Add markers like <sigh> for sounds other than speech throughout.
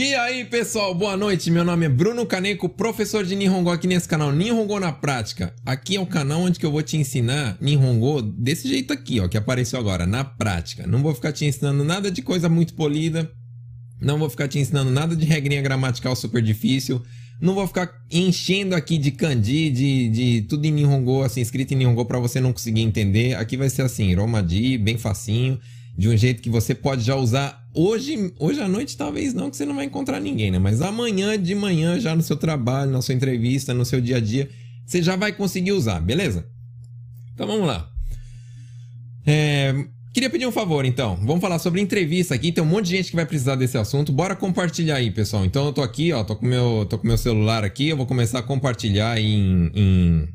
E aí, pessoal, boa noite. Meu nome é Bruno Caneco, professor de Nihongo aqui nesse canal Nihongo na Prática. Aqui é o canal onde que eu vou te ensinar Nihongo desse jeito aqui, ó, que apareceu agora, na prática. Não vou ficar te ensinando nada de coisa muito polida, não vou ficar te ensinando nada de regrinha gramatical super difícil, não vou ficar enchendo aqui de kanji, de, de tudo em Nihongo, assim, escrito em Nihongo para você não conseguir entender. Aqui vai ser assim, Romaji, bem facinho de um jeito que você pode já usar hoje, hoje à noite talvez não, que você não vai encontrar ninguém, né? Mas amanhã de manhã, já no seu trabalho, na sua entrevista, no seu dia a dia, você já vai conseguir usar, beleza? Então vamos lá. É, queria pedir um favor, então. Vamos falar sobre entrevista aqui. Tem um monte de gente que vai precisar desse assunto. Bora compartilhar aí, pessoal. Então eu tô aqui, ó, tô com meu, tô com meu celular aqui. Eu vou começar a compartilhar em, em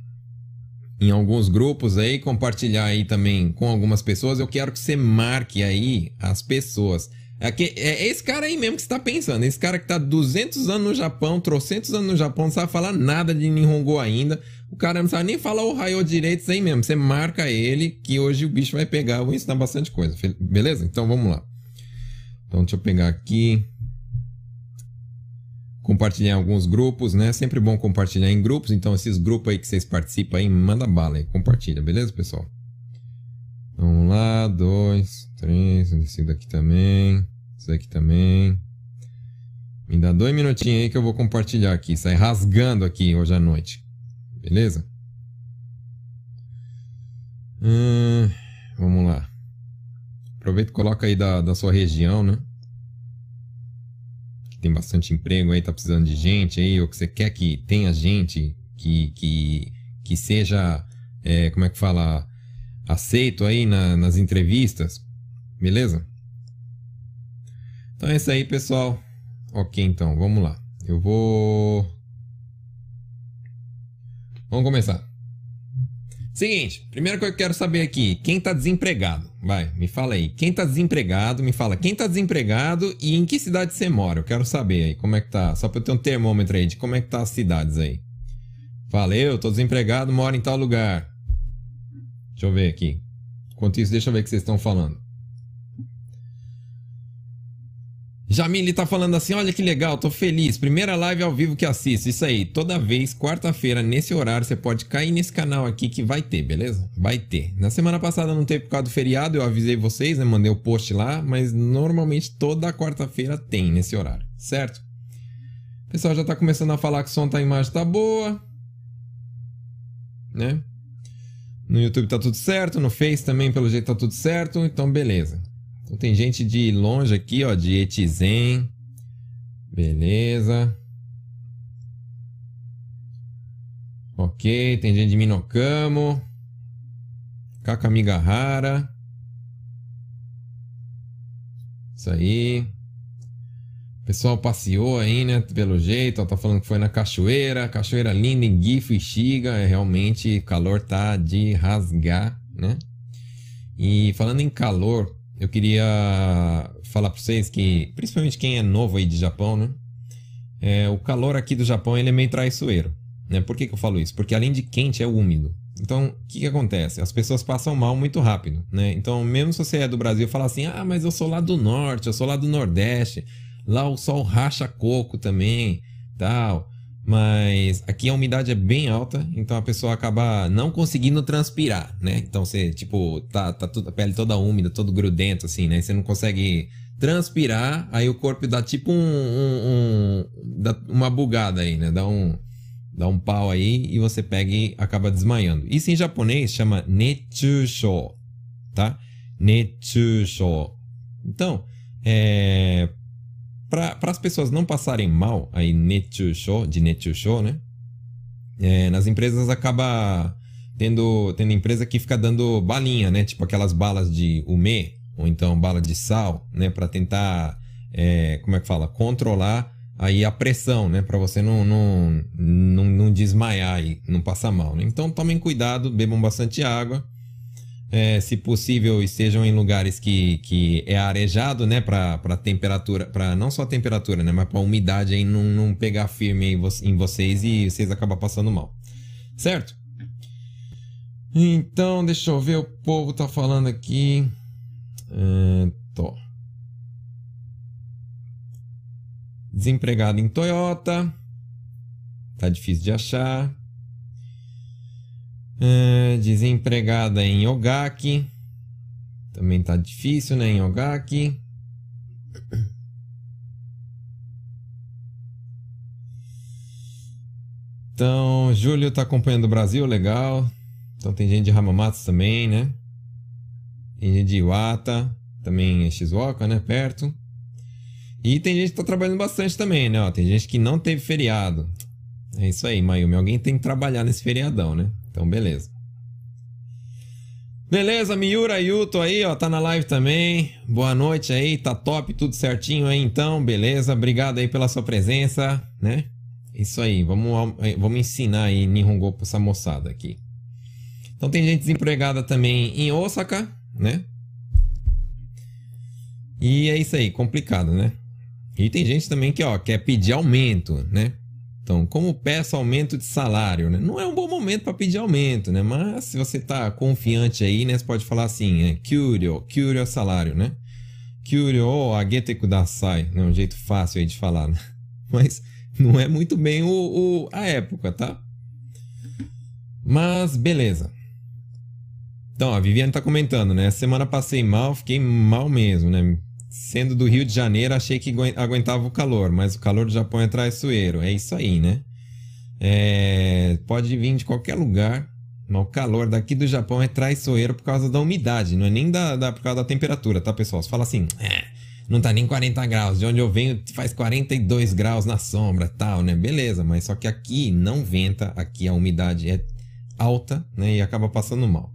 em alguns grupos aí, compartilhar aí também com algumas pessoas. Eu quero que você marque aí as pessoas. É, que, é esse cara aí mesmo que você tá pensando. Esse cara que tá 200 anos no Japão, 300 anos no Japão, não sabe falar nada de Nihongo ainda. O cara não sabe nem falar o raio direito, isso aí mesmo. Você marca ele que hoje o bicho vai pegar. Eu vou ensinar bastante coisa. Beleza? Então vamos lá. Então deixa eu pegar aqui compartilhar em alguns grupos, né? Sempre bom compartilhar em grupos. Então, esses grupos aí que vocês participam aí, manda bala aí, compartilha, beleza, pessoal? Vamos lá, dois, três, esse daqui também, esse daqui também. Me dá dois minutinhos aí que eu vou compartilhar aqui. Sai rasgando aqui hoje à noite. Beleza? Hum, vamos lá. Aproveita e coloca aí da, da sua região, né? Tem bastante emprego aí, tá precisando de gente aí, ou que você quer que tenha gente que, que, que seja, é, como é que fala, aceito aí na, nas entrevistas, beleza? Então é isso aí, pessoal. Ok, então, vamos lá. Eu vou. Vamos começar. Seguinte, primeira coisa que eu quero saber aqui, quem tá desempregado? Vai, me fala aí. Quem tá desempregado, me fala quem tá desempregado e em que cidade você mora. Eu quero saber aí como é que tá. Só pra eu ter um termômetro aí de como é que tá as cidades aí. Fala, eu tô desempregado, moro em tal lugar. Deixa eu ver aqui. Enquanto isso, deixa eu ver o que vocês estão falando. Jamile tá falando assim: olha que legal, tô feliz. Primeira live ao vivo que assisto. Isso aí, toda vez, quarta-feira, nesse horário, você pode cair nesse canal aqui que vai ter, beleza? Vai ter. Na semana passada não teve por causa do feriado, eu avisei vocês, né? Mandei o post lá, mas normalmente toda quarta-feira tem nesse horário, certo? O pessoal já tá começando a falar que o som tá, a imagem tá boa, né? No YouTube tá tudo certo, no Face também, pelo jeito, tá tudo certo, então beleza. Então tem gente de longe aqui, ó, de Etizen. Beleza. Ok, tem gente de Minocamo. Kakamigahara. Isso aí. O pessoal passeou aí, né? Pelo jeito, ó, tá falando que foi na cachoeira. Cachoeira linda em Gifu e Shiga. É, realmente, calor tá de rasgar, né? E falando em calor, eu queria falar para vocês que, principalmente quem é novo aí de Japão, né? É, o calor aqui do Japão ele é meio traiçoeiro. Né? Por que, que eu falo isso? Porque além de quente é úmido. Então, o que, que acontece? As pessoas passam mal muito rápido, né? Então, mesmo se você é do Brasil, fala assim: ah, mas eu sou lá do norte, eu sou lá do nordeste, lá o sol racha coco também, tal. Mas aqui a umidade é bem alta, então a pessoa acaba não conseguindo transpirar, né? Então você, tipo, tá, tá tudo, a pele toda úmida, todo grudento, assim, né? Você não consegue transpirar, aí o corpo dá tipo um, um, um dá uma bugada aí, né? Dá um, dá um pau aí e você pega e acaba desmaiando. Isso em japonês chama netchusho, tá? Netchusho. Então, é, para as pessoas não passarem mal aí netchusho, de netchusho, né? É, nas empresas acaba tendo, tendo empresa que fica dando balinha, né? Tipo aquelas balas de ume, ou então bala de sal, né? Para tentar, é, como é que fala? Controlar aí a pressão, né? Para você não, não, não, não desmaiar e não passar mal, né? Então tomem cuidado, bebam bastante água é, se possível, estejam em lugares que, que é arejado, né? Para temperatura, para não só temperatura, né? Mas para umidade aí não, não pegar firme em vocês e vocês acabam passando mal. Certo? Então, deixa eu ver, o povo tá falando aqui. É, tô. Desempregado em Toyota. Tá difícil de achar. É, desempregada em Ogaki. Também tá difícil, né? Em Ogaki. Então, Júlio tá acompanhando o Brasil, legal. Então tem gente de Hamamatsu também, né? Tem gente de Iwata, também em Shizuoka, né? Perto. E tem gente que tá trabalhando bastante também, né? Ó, tem gente que não teve feriado. É isso aí, Mayumi. Alguém tem que trabalhar nesse feriadão, né? Então, beleza. Beleza, Miura Yuto aí, ó, tá na live também. Boa noite aí, tá top, tudo certinho aí então, beleza? Obrigado aí pela sua presença, né? Isso aí, vamos, vamos ensinar aí Nihongo pra essa moçada aqui. Então tem gente desempregada também em Osaka, né? E é isso aí, complicado, né? E tem gente também que, ó, quer pedir aumento, né? Então, como peço aumento de salário, né? Não é um bom momento para pedir aumento, né? Mas se você tá confiante aí, né? Você pode falar assim, é Kyuryo, Kyuryo é salário, né? Kyuryo o agete kudasai, né? Um jeito fácil aí de falar, né? <laughs> Mas não é muito bem o, o, a época, tá? Mas beleza. Então, a Viviane tá comentando, né? Semana passei mal, fiquei mal mesmo, né? Sendo do Rio de Janeiro, achei que aguentava o calor, mas o calor do Japão é traiçoeiro. É isso aí, né? É... Pode vir de qualquer lugar, mas o calor daqui do Japão é traiçoeiro por causa da umidade, não é nem da, da por causa da temperatura, tá, pessoal? Você fala assim, é, não tá nem 40 graus. De onde eu venho faz 42 graus na sombra, tal, né? Beleza, mas só que aqui não venta, aqui a umidade é alta, né? E acaba passando mal.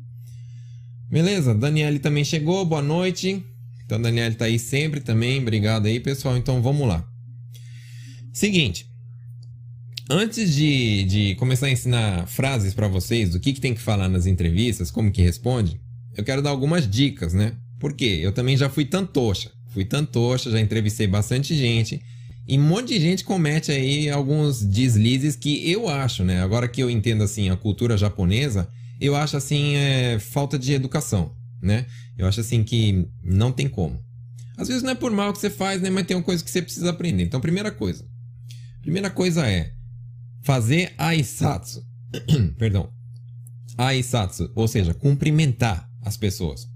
Beleza, Daniele também chegou, boa noite. Então, Daniele tá aí sempre também, obrigado aí, pessoal. Então, vamos lá. Seguinte, antes de, de começar a ensinar frases para vocês, do que, que tem que falar nas entrevistas, como que responde, eu quero dar algumas dicas, né? Porque eu também já fui tantocha. Fui tantocha, já entrevistei bastante gente. E um monte de gente comete aí alguns deslizes que eu acho, né? Agora que eu entendo assim a cultura japonesa, eu acho assim é, falta de educação, né? Eu acho assim que não tem como. Às vezes não é por mal que você faz, né? Mas tem uma coisa que você precisa aprender. Então, primeira coisa. Primeira coisa é fazer aisatsu. <clears throat> Perdão. Aisatsu, ou seja, cumprimentar as pessoas.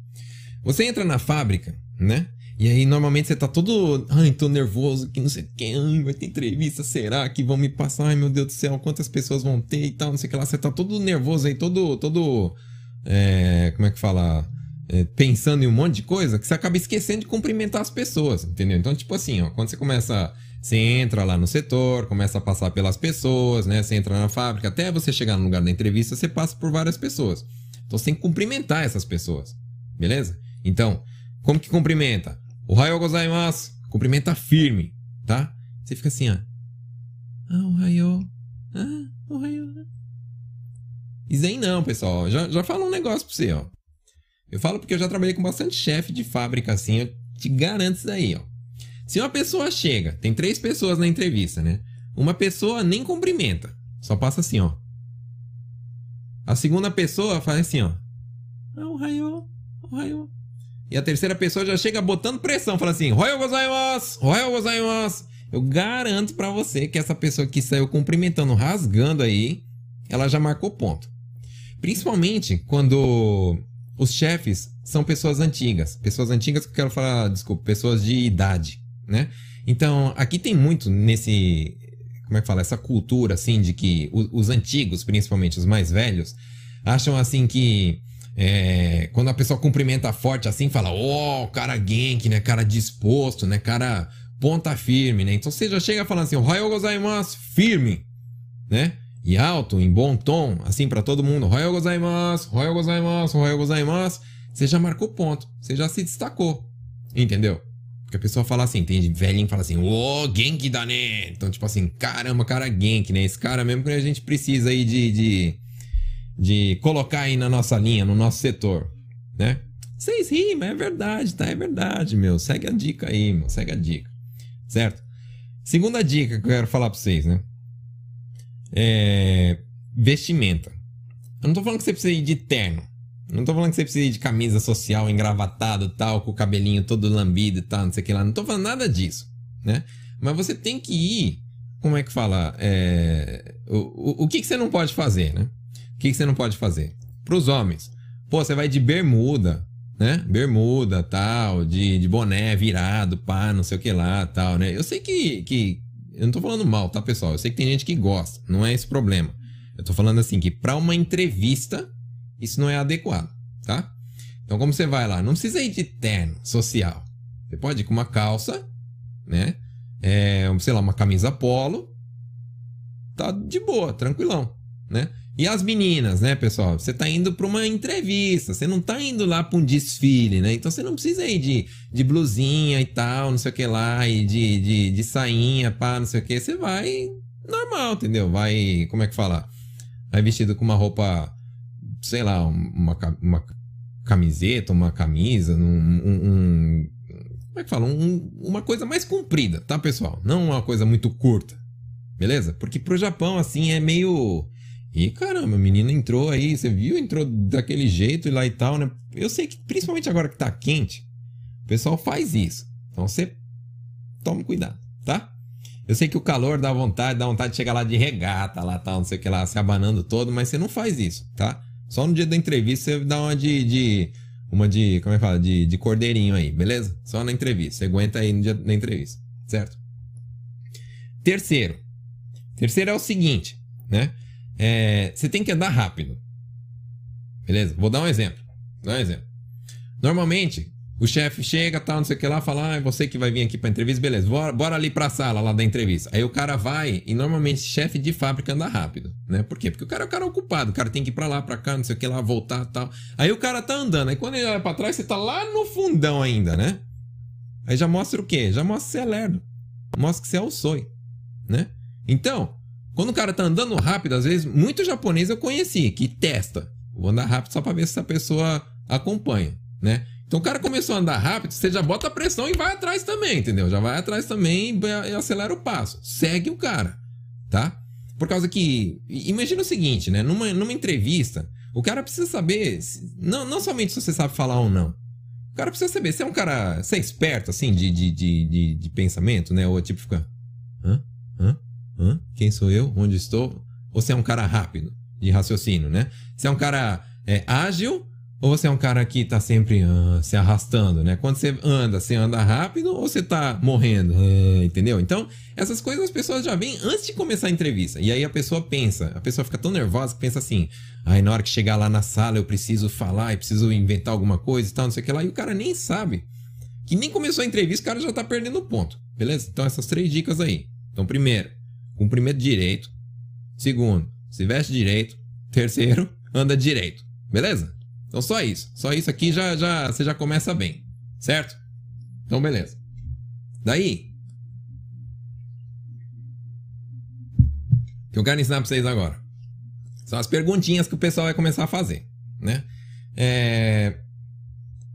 Você entra na fábrica, né? E aí, normalmente você tá todo. Ai, tô nervoso, que não sei o que. Ai, vai ter entrevista, será que vão me passar? Ai, meu Deus do céu, quantas pessoas vão ter e tal, não sei o que lá. Você tá todo nervoso aí, todo. todo é, como é que fala? É, pensando em um monte de coisa, que você acaba esquecendo de cumprimentar as pessoas, entendeu? Então, tipo assim, ó, quando você começa. Você entra lá no setor, começa a passar pelas pessoas, né? Você entra na fábrica, até você chegar no lugar da entrevista, você passa por várias pessoas. Então você tem que cumprimentar essas pessoas, beleza? Então, como que cumprimenta? Ohayou gozaimasu. Cumprimenta firme, tá? Você fica assim, ó. Ah, ohayou. Ah, ohayou. Isso aí não, pessoal. Já, já falo um negócio pra você, ó. Eu falo porque eu já trabalhei com bastante chefe de fábrica assim. Eu te garanto isso aí, ó. Se uma pessoa chega, tem três pessoas na entrevista, né? Uma pessoa nem cumprimenta. Só passa assim, ó. A segunda pessoa faz assim, ó. Ah, ohayou. Ohayou. E a terceira pessoa já chega botando pressão, fala assim: Royal gozaimasu! Royal gozaimasu! Eu garanto para você que essa pessoa que saiu cumprimentando, rasgando aí, ela já marcou ponto. Principalmente quando os chefes são pessoas antigas. Pessoas antigas que eu quero falar, desculpa, pessoas de idade, né? Então, aqui tem muito nesse. Como é que fala? Essa cultura, assim, de que os, os antigos, principalmente os mais velhos, acham assim que é, quando a pessoa cumprimenta forte assim, fala, ó, oh, cara genki, né? Cara disposto, né? Cara ponta firme, né? Então você já chega falando assim, Ohayou gozaimasu, firme, né? E alto, em bom tom, assim para todo mundo, Ohayou gozaimasu, Ohayou gozaimasu, Ohayou gozaimasu. Você já marcou ponto, você já se destacou, entendeu? Porque a pessoa fala assim, tem velhinho fala assim, ô, oh, genki da né? Então, tipo assim, caramba, cara genki, né? Esse cara mesmo que a gente precisa aí de, de de colocar aí na nossa linha, no nosso setor, né? Vocês riem, mas é verdade, tá? É verdade, meu. Segue a dica aí, meu. Segue a dica. Certo? Segunda dica que eu quero falar pra vocês, né? É... Vestimenta. Eu não tô falando que você precisa ir de terno. Não tô falando que você precisa ir de camisa social, engravatado tal, com o cabelinho todo lambido e tal, não sei o que lá. Não tô falando nada disso, né? Mas você tem que ir. Como é que fala? É, o, o, o que, que você não pode fazer, né? O que, que você não pode fazer? Para os homens. Pô, você vai de bermuda, né? Bermuda, tal, de, de boné virado, pá, não sei o que lá, tal, né? Eu sei que, que. Eu não tô falando mal, tá, pessoal? Eu sei que tem gente que gosta, não é esse problema. Eu tô falando assim que para uma entrevista, isso não é adequado, tá? Então, como você vai lá? Não precisa ir de terno social. Você pode ir com uma calça, né? É, sei lá, uma camisa polo. Tá de boa, tranquilão, né? E as meninas, né, pessoal? Você tá indo para uma entrevista, você não tá indo lá para um desfile, né? Então você não precisa ir de, de blusinha e tal, não sei o que lá, e de, de, de sainha, pá, não sei o que. Você vai normal, entendeu? Vai, como é que fala? Vai vestido com uma roupa, sei lá, uma, uma camiseta, uma camisa, um, um, um como é que fala? Um, uma coisa mais comprida, tá, pessoal? Não uma coisa muito curta, beleza? Porque pro Japão, assim, é meio e caramba, a menina entrou aí, você viu? Entrou daquele jeito e lá e tal, né? Eu sei que principalmente agora que tá quente, o pessoal faz isso. Então você tome cuidado, tá? Eu sei que o calor dá vontade, dá vontade de chegar lá de regata, lá tal, não sei o que lá, se abanando todo, mas você não faz isso, tá? Só no dia da entrevista você dá uma de. de uma de. Como é que fala? De, de cordeirinho aí, beleza? Só na entrevista. Você aguenta aí no dia da entrevista, certo? Terceiro. Terceiro é o seguinte, né? É, você tem que andar rápido. Beleza? Vou dar um exemplo. Dar um exemplo. Normalmente, o chefe chega, tal, não sei o que lá, fala, ah, é você que vai vir aqui pra entrevista, beleza, bora, bora ali pra sala lá da entrevista. Aí o cara vai, e normalmente chefe de fábrica anda rápido, né? Por quê? Porque o cara é o cara ocupado, o cara tem que ir pra lá, pra cá, não sei o que lá, voltar tal. Aí o cara tá andando, aí quando ele olha pra trás, você tá lá no fundão ainda, né? Aí já mostra o quê? Já mostra que você é lerdo. Mostra que você é o sonho, né? Então, quando o cara tá andando rápido, às vezes, muito japonês eu conheci que testa. Vou andar rápido só pra ver se essa pessoa acompanha, né? Então o cara começou a andar rápido, você já bota a pressão e vai atrás também, entendeu? Já vai atrás também e acelera o passo. Segue o cara, tá? Por causa que. Imagina o seguinte, né? Numa, numa entrevista, o cara precisa saber. Não, não somente se você sabe falar ou não. O cara precisa saber. Você é um cara. Você é esperto, assim, de, de, de, de, de pensamento, né? Ou tipo fica. Hã? Hã? Hã? Quem sou eu? Onde estou? Ou você é um cara rápido de raciocínio, né? Você é um cara é, ágil ou você é um cara que tá sempre uh, se arrastando, né? Quando você anda, você anda rápido ou você tá morrendo, uh, entendeu? Então, essas coisas as pessoas já vêm antes de começar a entrevista. E aí a pessoa pensa, a pessoa fica tão nervosa que pensa assim: aí na hora que chegar lá na sala eu preciso falar, eu preciso inventar alguma coisa e tal, não sei o que lá. E o cara nem sabe. Que nem começou a entrevista, o cara já tá perdendo ponto, beleza? Então, essas três dicas aí. Então, primeiro, cumprimento direito. Segundo, se veste direito. Terceiro, anda direito. Beleza? Então só isso. Só isso aqui já, já você já começa bem. Certo? Então beleza. Daí, que eu quero ensinar para vocês agora. São as perguntinhas que o pessoal vai começar a fazer, né? É...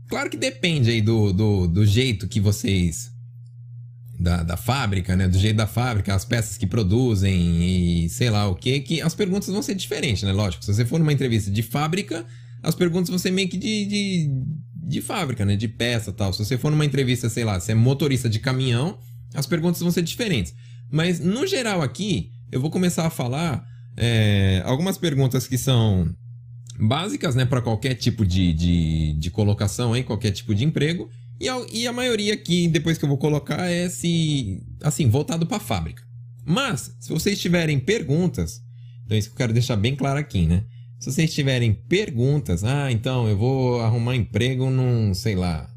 Claro que depende aí do, do, do jeito que vocês da, da fábrica, né? Do jeito da fábrica, as peças que produzem e sei lá o que, que as perguntas vão ser diferentes, né? Lógico, se você for numa entrevista de fábrica, as perguntas vão ser meio que de, de, de fábrica, né? De peça tal. Se você for numa entrevista, sei lá, se é motorista de caminhão, as perguntas vão ser diferentes. Mas, no geral aqui, eu vou começar a falar é, algumas perguntas que são básicas, né? Para qualquer tipo de, de, de colocação aí, qualquer tipo de emprego. E a, e a maioria aqui, depois que eu vou colocar, é se. Assim, voltado para a fábrica. Mas, se vocês tiverem perguntas, então isso que eu quero deixar bem claro aqui, né? Se vocês tiverem perguntas, ah, então eu vou arrumar emprego num, sei lá,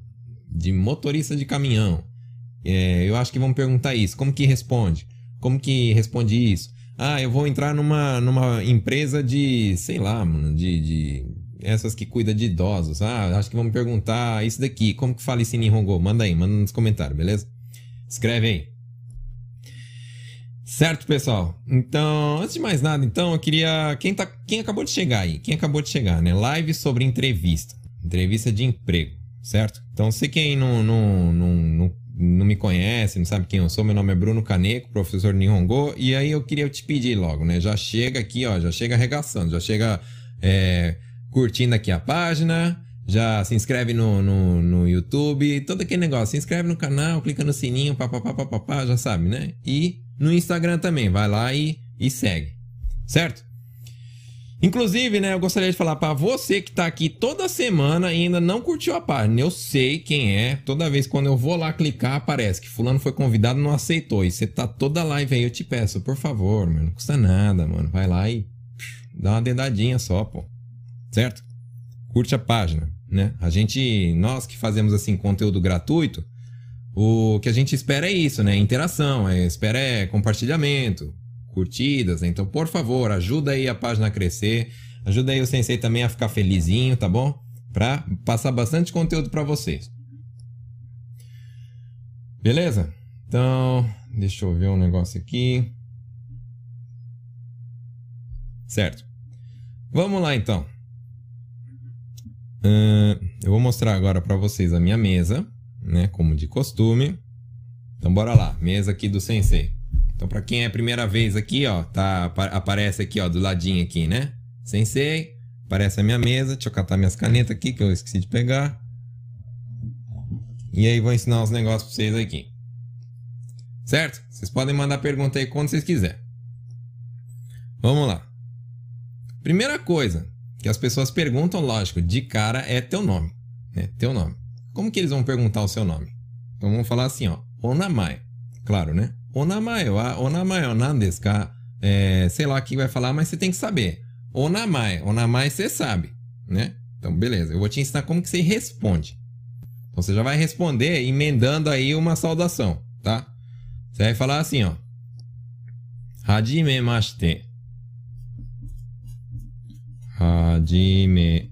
de motorista de caminhão. É, eu acho que vão perguntar isso. Como que responde? Como que responde isso? Ah, eu vou entrar numa, numa empresa de, sei lá, mano, de, de essas que cuida de idosos. Ah, acho que vão me perguntar isso daqui. Como que fala isso em Nihongo? Manda aí, manda nos comentários, beleza? Escreve aí. Certo, pessoal? Então, antes de mais nada, então, eu queria. Quem, tá... Quem acabou de chegar aí? Quem acabou de chegar, né? Live sobre entrevista. Entrevista de emprego, certo? Então, se quem não, não, não, não, não me conhece, não sabe quem eu sou, meu nome é Bruno Caneco, professor Nihongo. E aí eu queria te pedir logo, né? Já chega aqui, ó, já chega arregaçando, já chega. É curtindo aqui a página, já se inscreve no, no, no YouTube, todo aquele negócio. Se inscreve no canal, clica no sininho, papapá, papapá, já sabe, né? E no Instagram também, vai lá e, e segue, certo? Inclusive, né, eu gostaria de falar para você que tá aqui toda semana e ainda não curtiu a página. Eu sei quem é. Toda vez quando eu vou lá clicar, aparece que fulano foi convidado não aceitou. E você tá toda live aí, eu te peço, por favor, mano, não custa nada, mano. Vai lá e dá uma dedadinha só, pô. Certo? Curte a página, né? A gente, nós que fazemos assim conteúdo gratuito, o que a gente espera é isso, né? Interação, é, espera é compartilhamento, curtidas. Então, por favor, ajuda aí a página a crescer. Ajuda aí o Sensei também a ficar felizinho, tá bom? Pra passar bastante conteúdo para vocês. Beleza? Então, deixa eu ver um negócio aqui. Certo. Vamos lá então. Uh, eu vou mostrar agora para vocês a minha mesa, né? Como de costume. Então bora lá, mesa aqui do Sensei. Então, para quem é a primeira vez aqui, ó, tá, aparece aqui, ó, do ladinho aqui, né? Sensei, aparece a minha mesa. Deixa eu catar minhas canetas aqui, que eu esqueci de pegar. E aí, vou ensinar os negócios para vocês aqui. Certo? Vocês podem mandar pergunta aí quando vocês quiserem. Vamos lá. Primeira coisa que as pessoas perguntam, lógico, de cara é teu nome. Né? Teu nome. Como que eles vão perguntar o seu nome? Então vamos falar assim, ó. Onamai. Claro, né? Onamae wa onamae wa nan desu ka? É, sei lá o que vai falar, mas você tem que saber. Onamae. Onamae você sabe, né? Então, beleza. Eu vou te ensinar como que você responde. Então, você já vai responder emendando aí uma saudação, tá? Você vai falar assim, ó. Hajimemashite.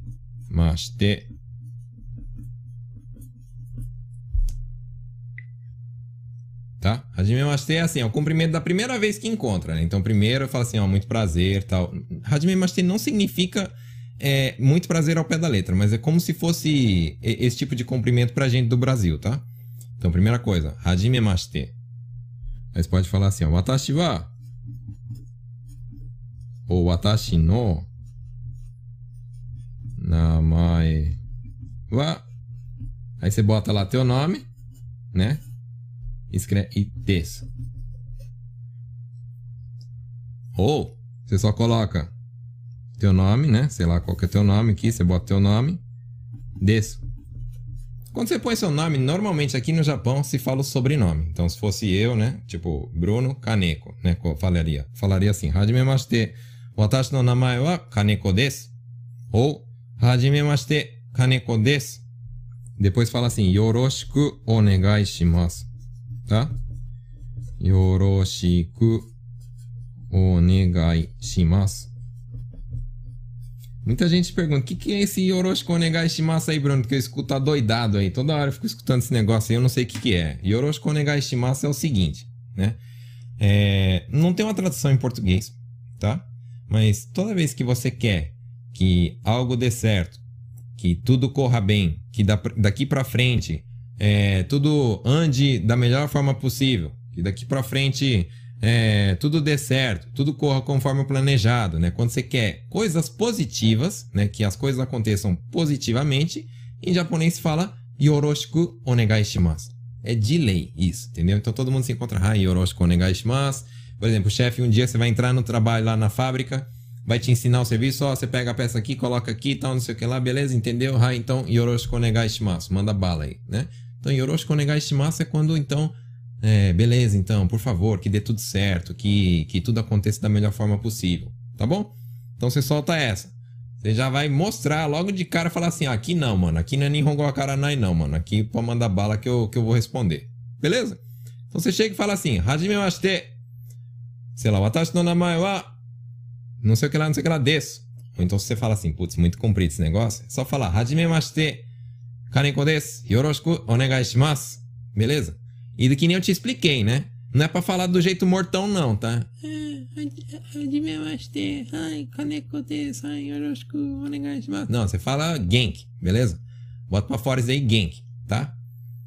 Hajimemashite. tá? Hajime Mashite é assim, é o cumprimento da primeira vez que encontra, né? Então, primeiro eu falo assim, ó, muito prazer tal. Hajime Mashite não significa é, muito prazer ao pé da letra, mas é como se fosse esse tipo de cumprimento pra gente do Brasil, tá? Então, primeira coisa, Hajime Mashite. Aí você pode falar assim, ó, Watashi wa ou Watashi no namae wa Aí você bota lá teu nome, né? escreve desça. Ou você só coloca teu nome, né? Sei lá qual que é teu nome aqui, você bota teu nome, desça. Quando você põe seu nome, normalmente aqui no Japão se fala o sobrenome. Então, se fosse eu, né? Tipo, Bruno Kaneko, né? Falaria, falaria assim: Hajimemashite, watashi no namae wa Kaneko desu. Ou Desu. Depois fala assim: Yoroshiku onegai shimasu tá? Yoroshiku onegai shimasu. Muita gente pergunta, o que, que é esse Yoroshiku onegai shimasu aí, Bruno? Porque eu escuto doidado aí. Toda hora eu fico escutando esse negócio aí, eu não sei o que, que é. Yoroshiku onegai shimasu é o seguinte, né? É, não tem uma tradução em português, tá? Mas toda vez que você quer que algo dê certo, que tudo corra bem, que daqui para frente é, tudo ande da melhor forma possível, que daqui para frente é, tudo dê certo, tudo corra conforme planejado, né? Quando você quer coisas positivas, né? Que as coisas aconteçam positivamente, em japonês se fala yoroshiku onegai shimasu. É de lei isso, entendeu? Então todo mundo se encontra, ah, yoroshiku onegai shimasu. Por exemplo, chefe, um dia você vai entrar no trabalho lá na fábrica, vai te ensinar o serviço, ó, você pega a peça aqui, coloca aqui e tal, não sei o que lá, beleza, entendeu? Ah, então yoroshiku onegai shimasu, manda bala aí, né? Então, Yoroshiku onegai shimasu é quando, então, é, beleza, então, por favor, que dê tudo certo, que, que tudo aconteça da melhor forma possível, tá bom? Então, você solta essa. Você já vai mostrar logo de cara, falar assim, ah, aqui não, mano, aqui não é Nihongo Akaranai não, mano, aqui pode mandar bala que eu, que eu vou responder, beleza? Então, você chega e fala assim, Hajime mashite, sei lá, watashi no namae wa, não sei o que lá, não sei o que lá, desu. Ou então, se você fala assim, putz, muito comprido esse negócio, é só falar, Hajime mashite, Kaneko desu. Yoroshiku onegai shimasu. Beleza? E que nem eu te expliquei, né? Não é pra falar do jeito mortão, não, tá? Não, você fala Genk, beleza? Bota pra fora isso aí, Genk, tá?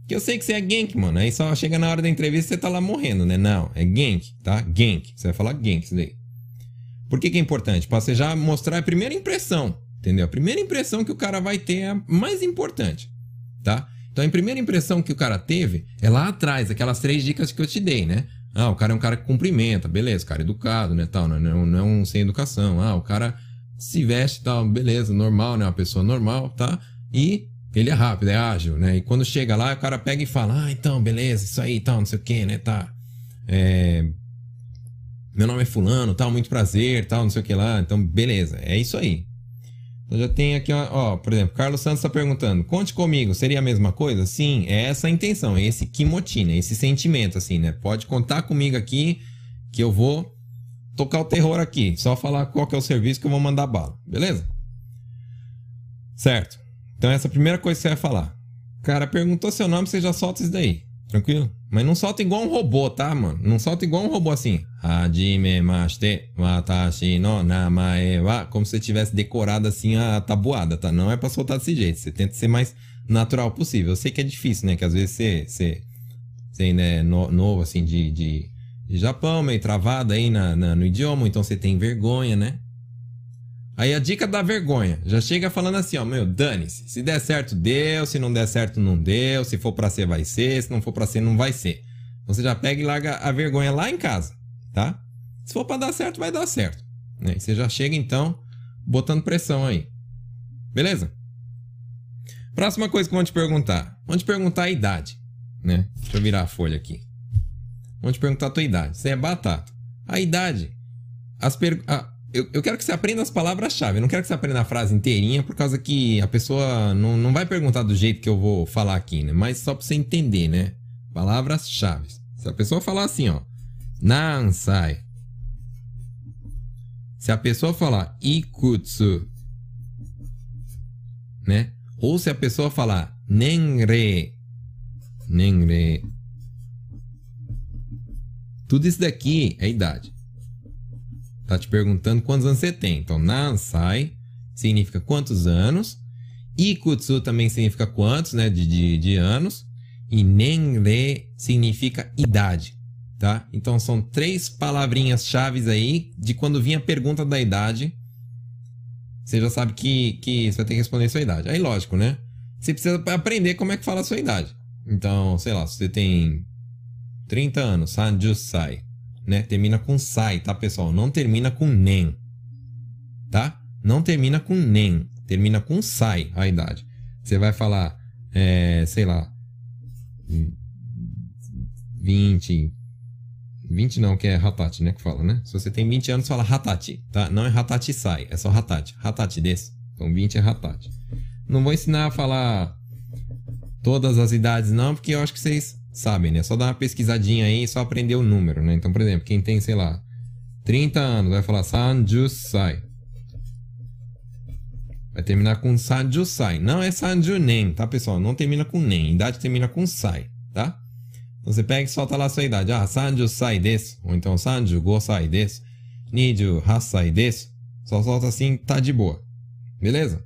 Que eu sei que você é Genk, mano. Aí só chega na hora da entrevista e você tá lá morrendo, né? Não, é Genk, tá? Genk. Você vai falar Genk isso daí. Por que, que é importante? Pra você já mostrar a primeira impressão Entendeu? A primeira impressão que o cara vai ter é a mais importante, tá? Então, a primeira impressão que o cara teve é lá atrás, aquelas três dicas que eu te dei, né? Ah, o cara é um cara que cumprimenta, beleza, cara é educado, né, tal, não, não, não é um sem educação. Ah, o cara se veste tal, beleza, normal, né, uma pessoa normal, tá? E ele é rápido, é ágil, né? E quando chega lá, o cara pega e fala, ah, então, beleza, isso aí, tal, não sei o que, né, tá? É... Meu nome é fulano, tal, muito prazer, tal, não sei o que lá. Então, beleza, é isso aí. Então já tem aqui, ó, por exemplo, Carlos Santos está perguntando: conte comigo, seria a mesma coisa? Sim, é essa a intenção, é esse kimotina, esse sentimento, assim, né? Pode contar comigo aqui que eu vou tocar o terror aqui. Só falar qual que é o serviço que eu vou mandar bala, beleza? Certo. Então essa é a primeira coisa que você vai falar. Cara, perguntou seu nome, você já solta isso daí. Tranquilo? Mas não solta igual um robô, tá, mano? Não solta igual um robô assim. Hajimemashite watashi no namae wa. Como se você tivesse decorado assim a tabuada, tá? Não é pra soltar desse jeito. Você tenta ser mais natural possível. Eu sei que é difícil, né? Que às vezes você, você, você ainda é no, novo, assim, de, de, de, Japão, meio travado aí na, na, no idioma. Então você tem vergonha, né? Aí a dica da vergonha. Já chega falando assim, ó, meu, dane-se. Se der certo, deu. Se não der certo, não deu. Se for para ser, vai ser. Se não for para ser, não vai ser. Então você já pega e larga a vergonha lá em casa, tá? Se for para dar certo, vai dar certo. Né? Você já chega então botando pressão aí. Beleza? Próxima coisa que vão te perguntar. Vão te perguntar a idade, né? Deixa eu virar a folha aqui. Vão te perguntar a tua idade. Você é batata. A idade. As per... eu, eu quero que você aprenda as palavras-chave. Eu não quero que você aprenda a frase inteirinha, por causa que a pessoa não, não vai perguntar do jeito que eu vou falar aqui, né? Mas só pra você entender, né? Palavras-chave. Se a pessoa falar assim, ó. Nansai. Se a pessoa falar ikutsu, né? Ou se a pessoa falar nenre, nenre. Tudo isso daqui é idade. Tá te perguntando quantos anos você tem. Então, Nansai significa quantos anos. Ikutsu também significa quantos, né? De, de, de anos. E Nenre significa idade, tá? Então, são três palavrinhas chaves aí de quando vinha a pergunta da idade. Você já sabe que, que você vai ter que responder a sua idade. Aí, lógico, né? Você precisa aprender como é que fala a sua idade. Então, sei lá, se você tem 30 anos, Sanjusai né? Termina com sai, tá, pessoal? Não termina com nem, tá? Não termina com nem, termina com sai a idade. Você vai falar, é, sei lá, 20, 20 não, que é Hatati, né? Que fala, né? Se você tem 20 anos, fala Hatati, tá? Não é Hatati sai, é só Hatati. Hatati desse. Então 20 é Hatati. Não vou ensinar a falar todas as idades, não, porque eu acho que vocês sabem, né? Só dar uma pesquisadinha aí e só aprender o número, né? Então, por exemplo, quem tem, sei lá, 30 anos vai falar Sanjusai. Vai terminar com Sanjusai. Não é Sanjunen, tá, pessoal? Não termina com nem. Idade termina com Sai, tá? Então você pega e solta lá a sua idade. Ah, Sanjusai desu. Ou então Sanju Gosai desu. Niju Hasai desu. Só solta assim, tá de boa. Beleza?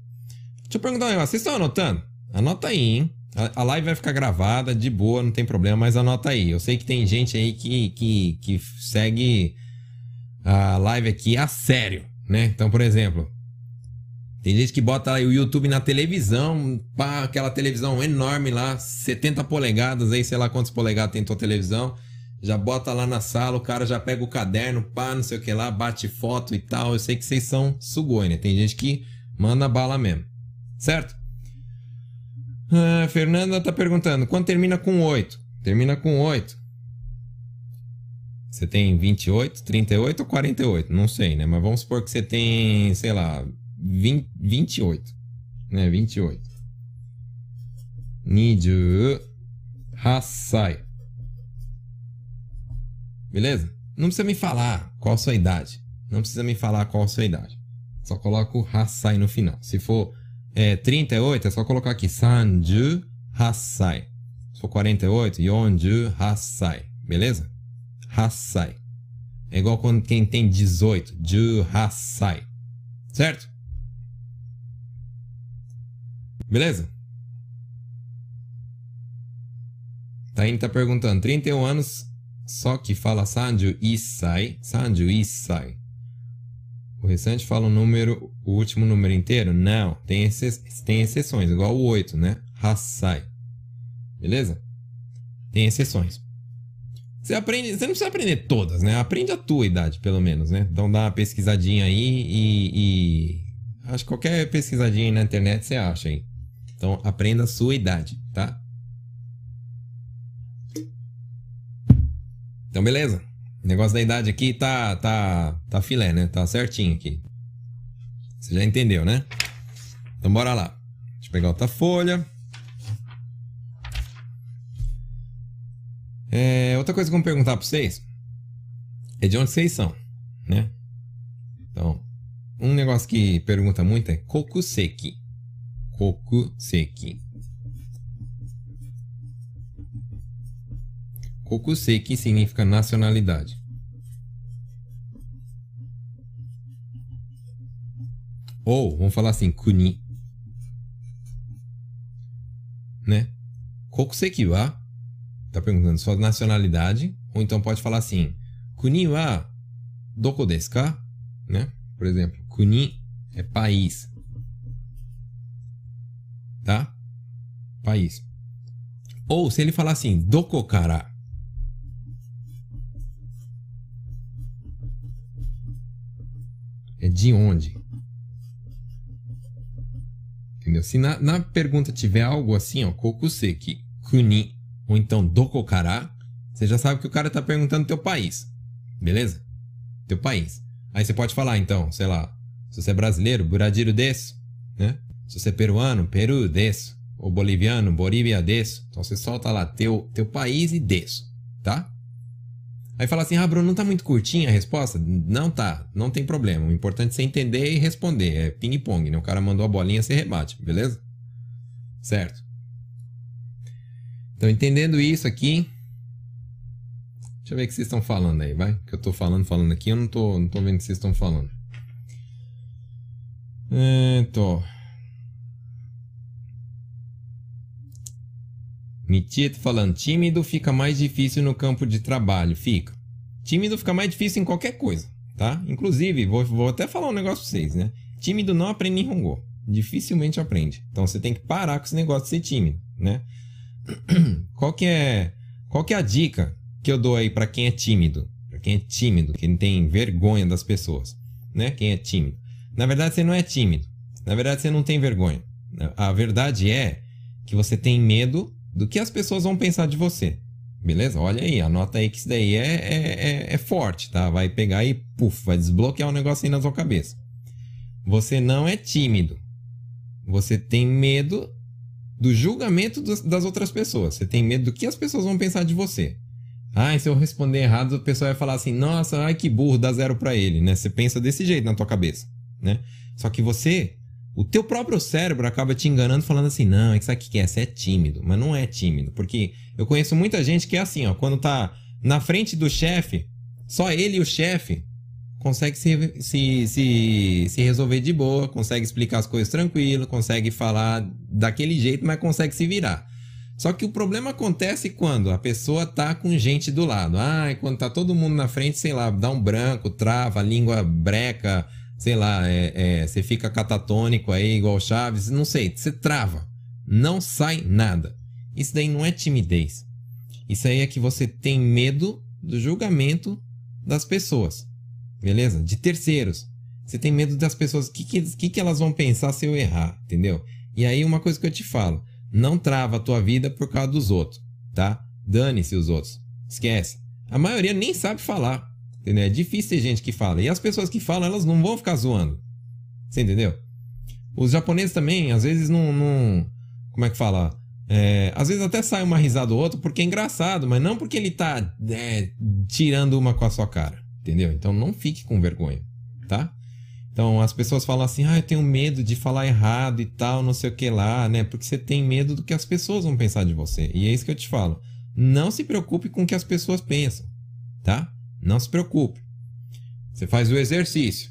Deixa eu perguntar um negócio. Vocês estão anotando? Anota aí, hein? A, live vai ficar gravada, de boa, não tem problema, mas anota aí. Eu sei que tem gente aí que, que, que segue a live aqui a sério, né? Então, por exemplo, tem gente que bota o YouTube na televisão, pá, aquela televisão enorme lá, 70 polegadas, aí sei lá quantos polegadas tem tua televisão. Já bota lá na sala, o cara já pega o caderno, pá, não sei o que lá, bate foto e tal. Eu sei que vocês são sugoi, né? Tem gente que manda bala mesmo. Certo? Ah, Fernanda tá perguntando, quando termina com 8? Termina com 8. Você tem 28, 38 ou 48? Não sei, né? Mas vamos supor que você tem, sei lá, 20, 28. Né? 28. Nidu Hasai. Beleza? Não precisa me falar qual a sua idade. Não precisa me falar qual a sua idade. Só coloca o Hasai no final. Se for é, 38 é só colocar aqui Sanju Hasai. Se for 48, Yonju Hasai. Beleza? Hasai. É igual quando quem tem 18, Ju Hasai. Certo? Beleza? Taine tá perguntando, 31 anos, só que fala Sanju Isai. Sanju Isai. O restante fala o número, o último número inteiro? Não, tem, exce tem exceções, igual o 8, né? Hassai. Beleza? Tem exceções. Você aprende, você não precisa aprender todas, né? Aprende a tua idade, pelo menos, né? Então dá uma pesquisadinha aí e, e... acho que qualquer pesquisadinha na internet você acha aí. Então aprenda a sua idade, tá? Então beleza. O negócio da idade aqui tá tá tá filé, né? Tá certinho aqui. Você já entendeu, né? Então bora lá. Deixa eu pegar outra folha. É, outra coisa que eu vou perguntar para vocês é de onde vocês são, né? Então, um negócio que pergunta muito é kokuseki. Kokuseki. Kokuseki significa nacionalidade. Ou, vamos falar assim, kuni. Né? Kokuseki wa Tá perguntando sua nacionalidade. Ou então pode falar assim: Kuni wa doko desu ka? Né? Por exemplo, Kuni é país. Tá? País. Ou se ele falar assim, doko kara. De onde? Entendeu? Se na, na pergunta tiver algo assim, ó, kokuseki, kuni, ou então Dokokara, você já sabe que o cara tá perguntando teu país. Beleza? Teu país. Aí você pode falar, então, sei lá, se você é brasileiro, Buradiro desu, né? Se você é peruano, Peru desu. Ou boliviano, Bolívia desu. Então você solta lá teu, teu país e desu, tá? Aí fala assim, ah, Bruno, não tá muito curtinha a resposta? Não tá, não tem problema. O importante é você entender e responder. É ping-pong, né? O cara mandou a bolinha, você rebate, beleza? Certo. Então, entendendo isso aqui. Deixa eu ver o que vocês estão falando aí, vai? Que eu tô falando, falando aqui, eu não tô, não tô vendo o que vocês estão falando. É, tô. Mitito falando, tímido fica mais difícil no campo de trabalho. Fica. Tímido fica mais difícil em qualquer coisa, tá? Inclusive, vou, vou até falar um negócio pra vocês, né? Tímido não aprende em Hongo. Dificilmente aprende. Então você tem que parar com esse negócio de ser tímido, né? <clears throat> qual que é qual que é a dica que eu dou aí para quem é tímido, para quem é tímido, quem tem vergonha das pessoas, né? Quem é tímido. Na verdade você não é tímido. Na verdade você não tem vergonha. A verdade é que você tem medo do que as pessoas vão pensar de você. Beleza? Olha aí, anota aí que isso daí é, é, é, é forte, tá? Vai pegar e, puf, vai desbloquear um negócio aí na sua cabeça. Você não é tímido. Você tem medo do julgamento das outras pessoas. Você tem medo do que as pessoas vão pensar de você. Ah, se eu responder errado, a pessoa vai falar assim: "Nossa, ai que burro, dá zero para ele", né? Você pensa desse jeito na tua cabeça, né? Só que você, o teu próprio cérebro acaba te enganando falando assim: "Não, é que sabe o que é? Você é tímido". Mas não é tímido, porque eu conheço muita gente que é assim, ó, quando tá na frente do chefe, só ele e o chefe consegue se, se, se, se resolver de boa, consegue explicar as coisas tranquilo, consegue falar daquele jeito, mas consegue se virar. Só que o problema acontece quando a pessoa tá com gente do lado. Ah, quando tá todo mundo na frente, sei lá, dá um branco, trava, língua breca, sei lá, é, é, você fica catatônico aí, igual Chaves, não sei, você trava. Não sai nada. Isso daí não é timidez. Isso aí é que você tem medo do julgamento das pessoas beleza? De terceiros. Você tem medo das pessoas, o que, que, que elas vão pensar se eu errar, entendeu? E aí uma coisa que eu te falo, não trava a tua vida por causa dos outros, tá? Dane-se os outros, esquece. A maioria nem sabe falar, entendeu? É difícil ter gente que fala. E as pessoas que falam, elas não vão ficar zoando, você entendeu? Os japoneses também, às vezes não... não como é que fala? É, às vezes até sai uma risada ou outra porque é engraçado, mas não porque ele tá é, tirando uma com a sua cara. Entendeu? Então não fique com vergonha, tá? Então as pessoas falam assim: ah, eu tenho medo de falar errado e tal, não sei o que lá, né? Porque você tem medo do que as pessoas vão pensar de você. E é isso que eu te falo. Não se preocupe com o que as pessoas pensam, tá? Não se preocupe. Você faz o exercício.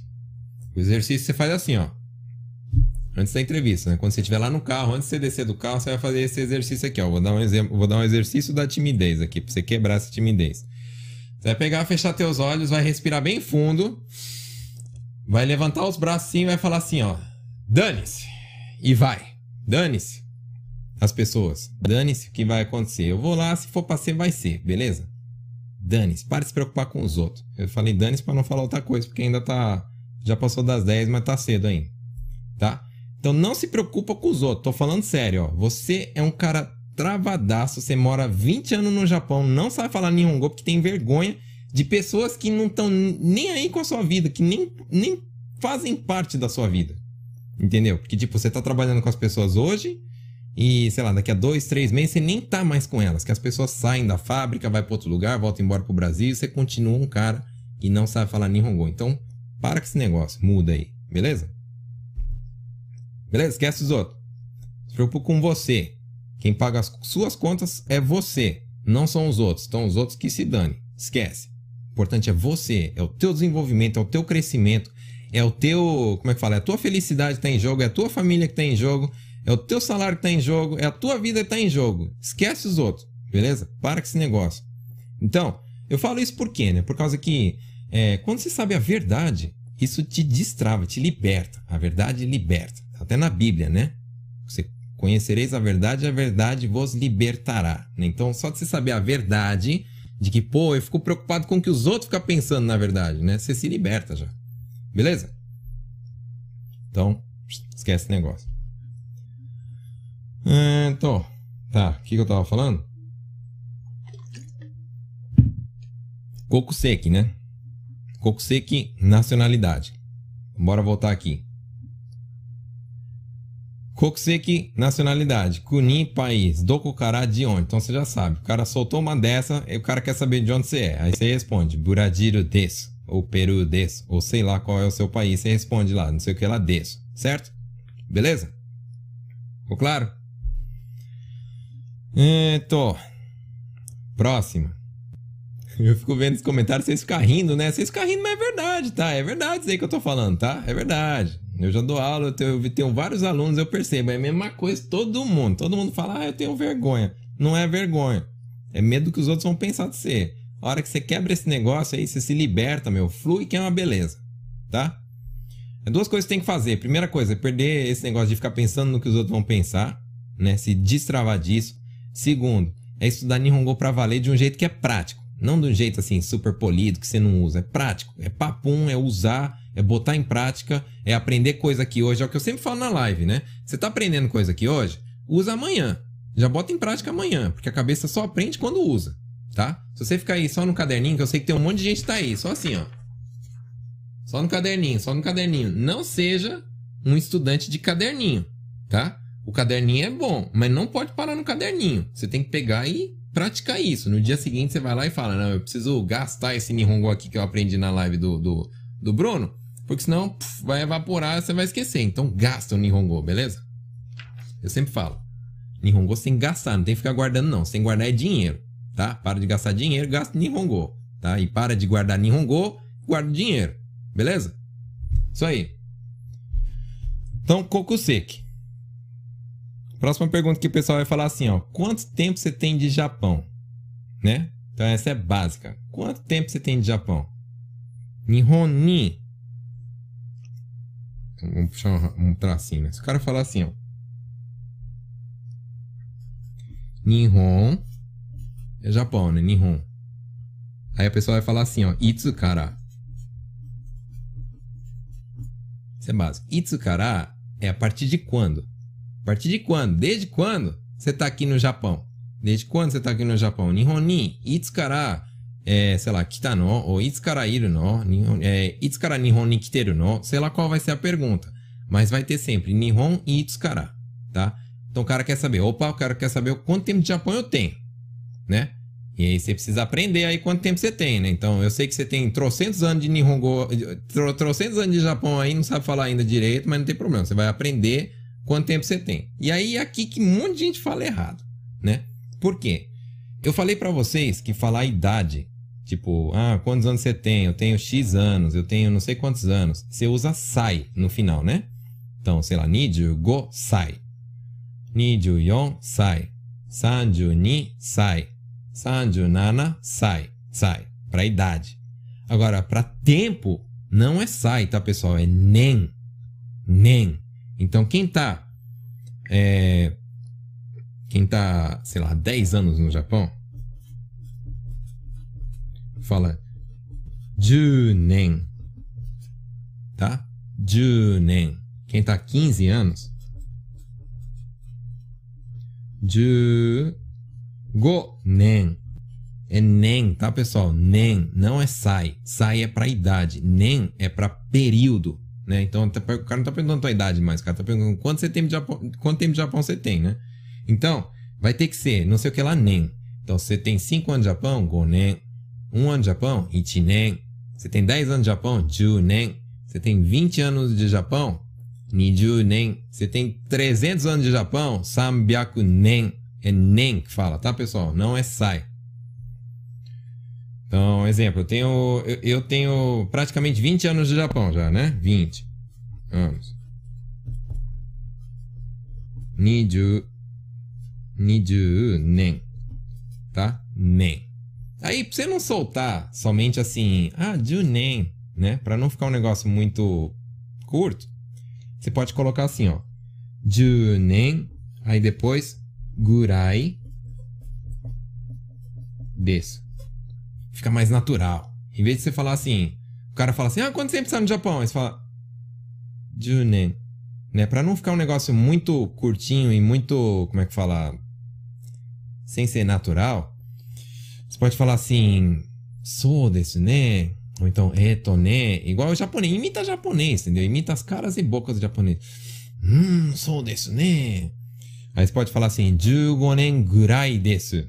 O exercício você faz assim, ó. Antes da entrevista, né? Quando você estiver lá no carro, antes de você descer do carro, você vai fazer esse exercício aqui, ó. Vou dar um exemplo, vou dar um exercício da timidez aqui, para você quebrar essa timidez. Você vai pegar, fechar teus olhos, vai respirar bem fundo. vai levantar os braços assim e vai falar assim, ó. Dane-se. E vai. Dane-se. As pessoas. Dane-se o que vai acontecer. Eu vou lá, se for pra ser, vai ser, beleza? Dane-se. Pare de se preocupar com os outros. Eu falei dane-se pra não falar outra coisa, porque ainda tá. Já passou das 10, mas tá cedo ainda. Tá? Então não se preocupa com os outros. Tô falando sério, ó. Você é um cara travadaço. Você mora 20 anos no Japão, não sabe falar Nihongo porque tem vergonha de pessoas que não estão nem aí com a sua vida, que nem, nem fazem parte da sua vida. Entendeu? Porque, tipo, você tá trabalhando com as pessoas hoje e, sei lá, daqui a dois, três meses você nem tá mais com elas. Que as pessoas saem da fábrica, vai para outro lugar, voltam embora pro Brasil e você continua um cara que não sabe falar Nihongo. Então, para com esse negócio, muda aí, beleza? Beleza? Esquece os outros. Se preocupa com você. Quem paga as suas contas é você, não são os outros. Então, os outros que se dane. Esquece. O importante é você, é o teu desenvolvimento, é o teu crescimento, é o teu, como é que fala? É a tua felicidade que tá em jogo, é a tua família que tá em jogo, é o teu salário que tá em jogo, é a tua vida que tá em jogo. Esquece os outros, beleza? Para com esse negócio. Então, eu falo isso por quê, né? Por causa que é, quando você sabe a verdade, isso te destrava, te liberta. A verdade liberta. Até na Bíblia, né? Você conhecereis a verdade, a verdade vos libertará. Então, só de você saber a verdade, de que, pô, eu fico preocupado com o que os outros ficam pensando na verdade, né? Você se liberta já. Beleza? Então, esquece esse negócio. Então, tá, o que, que eu tava falando? Kokuseki, né? Kokuseki, nacionalidade. Bora voltar aqui. Kokuseki, nacionalidade. Kunin, país. Dokukara, de onde? Então você já sabe. O cara soltou uma dessa e o cara quer saber de onde você é. Aí você responde, Buradiro des, ou Peru des, ou sei lá qual é o seu país. Você responde lá, não sei o que lá, des. Certo? Beleza? Ficou claro? Então, próxima. Eu fico vendo esse comentário, vocês ficam rindo, né? Vocês ficam rindo, mas é verdade, tá? É verdade isso aí que eu tô falando, tá? É verdade. Eu já dou aula, eu tenho, eu tenho vários alunos, eu percebo. É a mesma coisa, todo mundo. Todo mundo fala, ah, eu tenho vergonha. Não é vergonha. É medo que os outros vão pensar de você. A hora que você quebra esse negócio aí, você se liberta, meu. Flui que é uma beleza. Tá? É duas coisas que tem que fazer. Primeira coisa, é perder esse negócio de ficar pensando no que os outros vão pensar, né? Se destravar disso. Segundo, é estudar Nihongo pra valer de um jeito que é prático. Não de um jeito assim, super polido, que você não usa. É prático. É papum, é usar é botar em prática, é aprender coisa aqui hoje. É o que eu sempre falo na live, né? Você tá aprendendo coisa aqui hoje? Usa amanhã. Já bota em prática amanhã, porque a cabeça só aprende quando usa, tá? Se você ficar aí só no caderninho, que eu sei que tem um monte de gente que tá aí, só assim, ó. Só no caderninho, só no caderninho. Não seja um estudante de caderninho, tá? O caderninho é bom, mas não pode parar no caderninho. Você tem que pegar e praticar isso. No dia seguinte você vai lá e fala: Não, eu preciso gastar esse Nihongo aqui que eu aprendi na live do, do, do Bruno porque senão puf, vai evaporar você vai esquecer. Então gasta o Nihongo, beleza? Eu sempre falo. Nihongo sem gastar, não tem que ficar guardando não. Sem guardar é dinheiro, tá? Para de gastar dinheiro, gasta Nihongo, tá? E para de guardar Nihongo, guarda dinheiro, beleza? Isso aí. Então, Kokuseki. Próxima pergunta que o pessoal vai falar assim, ó. Quanto tempo você tem de Japão? Né? Então essa é básica. Quanto tempo você tem de Japão? Nihon ni Vamos puxar um, um tracinho, né? Se o cara falar assim, ó. Nihon. É Japão, né? Nihon. Aí a pessoa vai falar assim, ó. Itsukara. Isso é básico. Itsukara é a partir de quando? A partir de quando? Desde quando você tá aqui no Japão? Desde quando você tá aqui no Japão? Nihon ni Itsukara é, sei lá, kita no, ou itsukara iru no, nihon, é, itsukara nihon ni kiteru no, sei lá qual vai ser a pergunta. Mas vai ter sempre nihon e itsukara, tá? Então o cara quer saber, opa, o cara quer saber quanto tempo de Japão eu tenho, né? E aí você precisa aprender aí quanto tempo você tem, né? Então eu sei que você tem trocentos anos de Nihongo, tro, trocentos anos de Japão aí, não sabe falar ainda direito, mas não tem problema, você vai aprender quanto tempo você tem. E aí é aqui que um monte de gente fala errado, né? Por quê? Eu falei para vocês que falar a idade Tipo, ah, quantos anos você tem? Eu tenho X anos, eu tenho não sei quantos anos. Você usa sai no final, né? Então, sei lá, niju go sai. Niju yon sai. Sanju ni sai. Sanju nana sai. Sai. Para idade. Agora, para tempo, Não é sai, tá, pessoal? É nen. Nen. Então, quem tá. É, quem tá, sei lá, 10 anos no Japão. Fala. Junen. Tá? Junen. Quem tá 15 anos. Ju. Go. Nen. É nen, tá, pessoal? Nen não é sai. Sai é pra idade. Nen é pra período, né? Então, tá o cara não tá perguntando a tua idade mais, o cara tá perguntando quanto, você tem de Japão, quanto tempo de Japão você tem, né? Então, vai ter que ser, não sei o que lá, nen. Então, você tem 5 anos de Japão, go nen. 1 um ano de Japão, ichi nen. Você tem 10 anos de Japão, ju nen. Você tem 20 anos de Japão, niju nen. Você tem 300 anos de Japão, sambyaku nen. É nen que fala, tá, pessoal? Não é sai. Então, exemplo, eu tenho, eu, eu tenho praticamente 20 anos de Japão já, né? 20 anos. Niju, niju nen, tá? Nen. Aí, pra você não soltar somente assim, ah, ju nen, né? Pra não ficar um negócio muito curto, você pode colocar assim, ó. Ju nen, aí depois gurai desu fica mais natural. Em vez de você falar assim, o cara fala assim, ah, quanto tempo você tá no Japão? Aí você fala, Junen. Né? Pra não ficar um negócio muito curtinho e muito, como é que fala? Sem ser natural. Você pode falar assim, sou desu né? Ou então, eto né? Igual o japonês. Imita japonês, entendeu? Imita as caras e bocas do japonês. Hum, sou desu né? Aí você pode falar assim, 15年ぐらいです。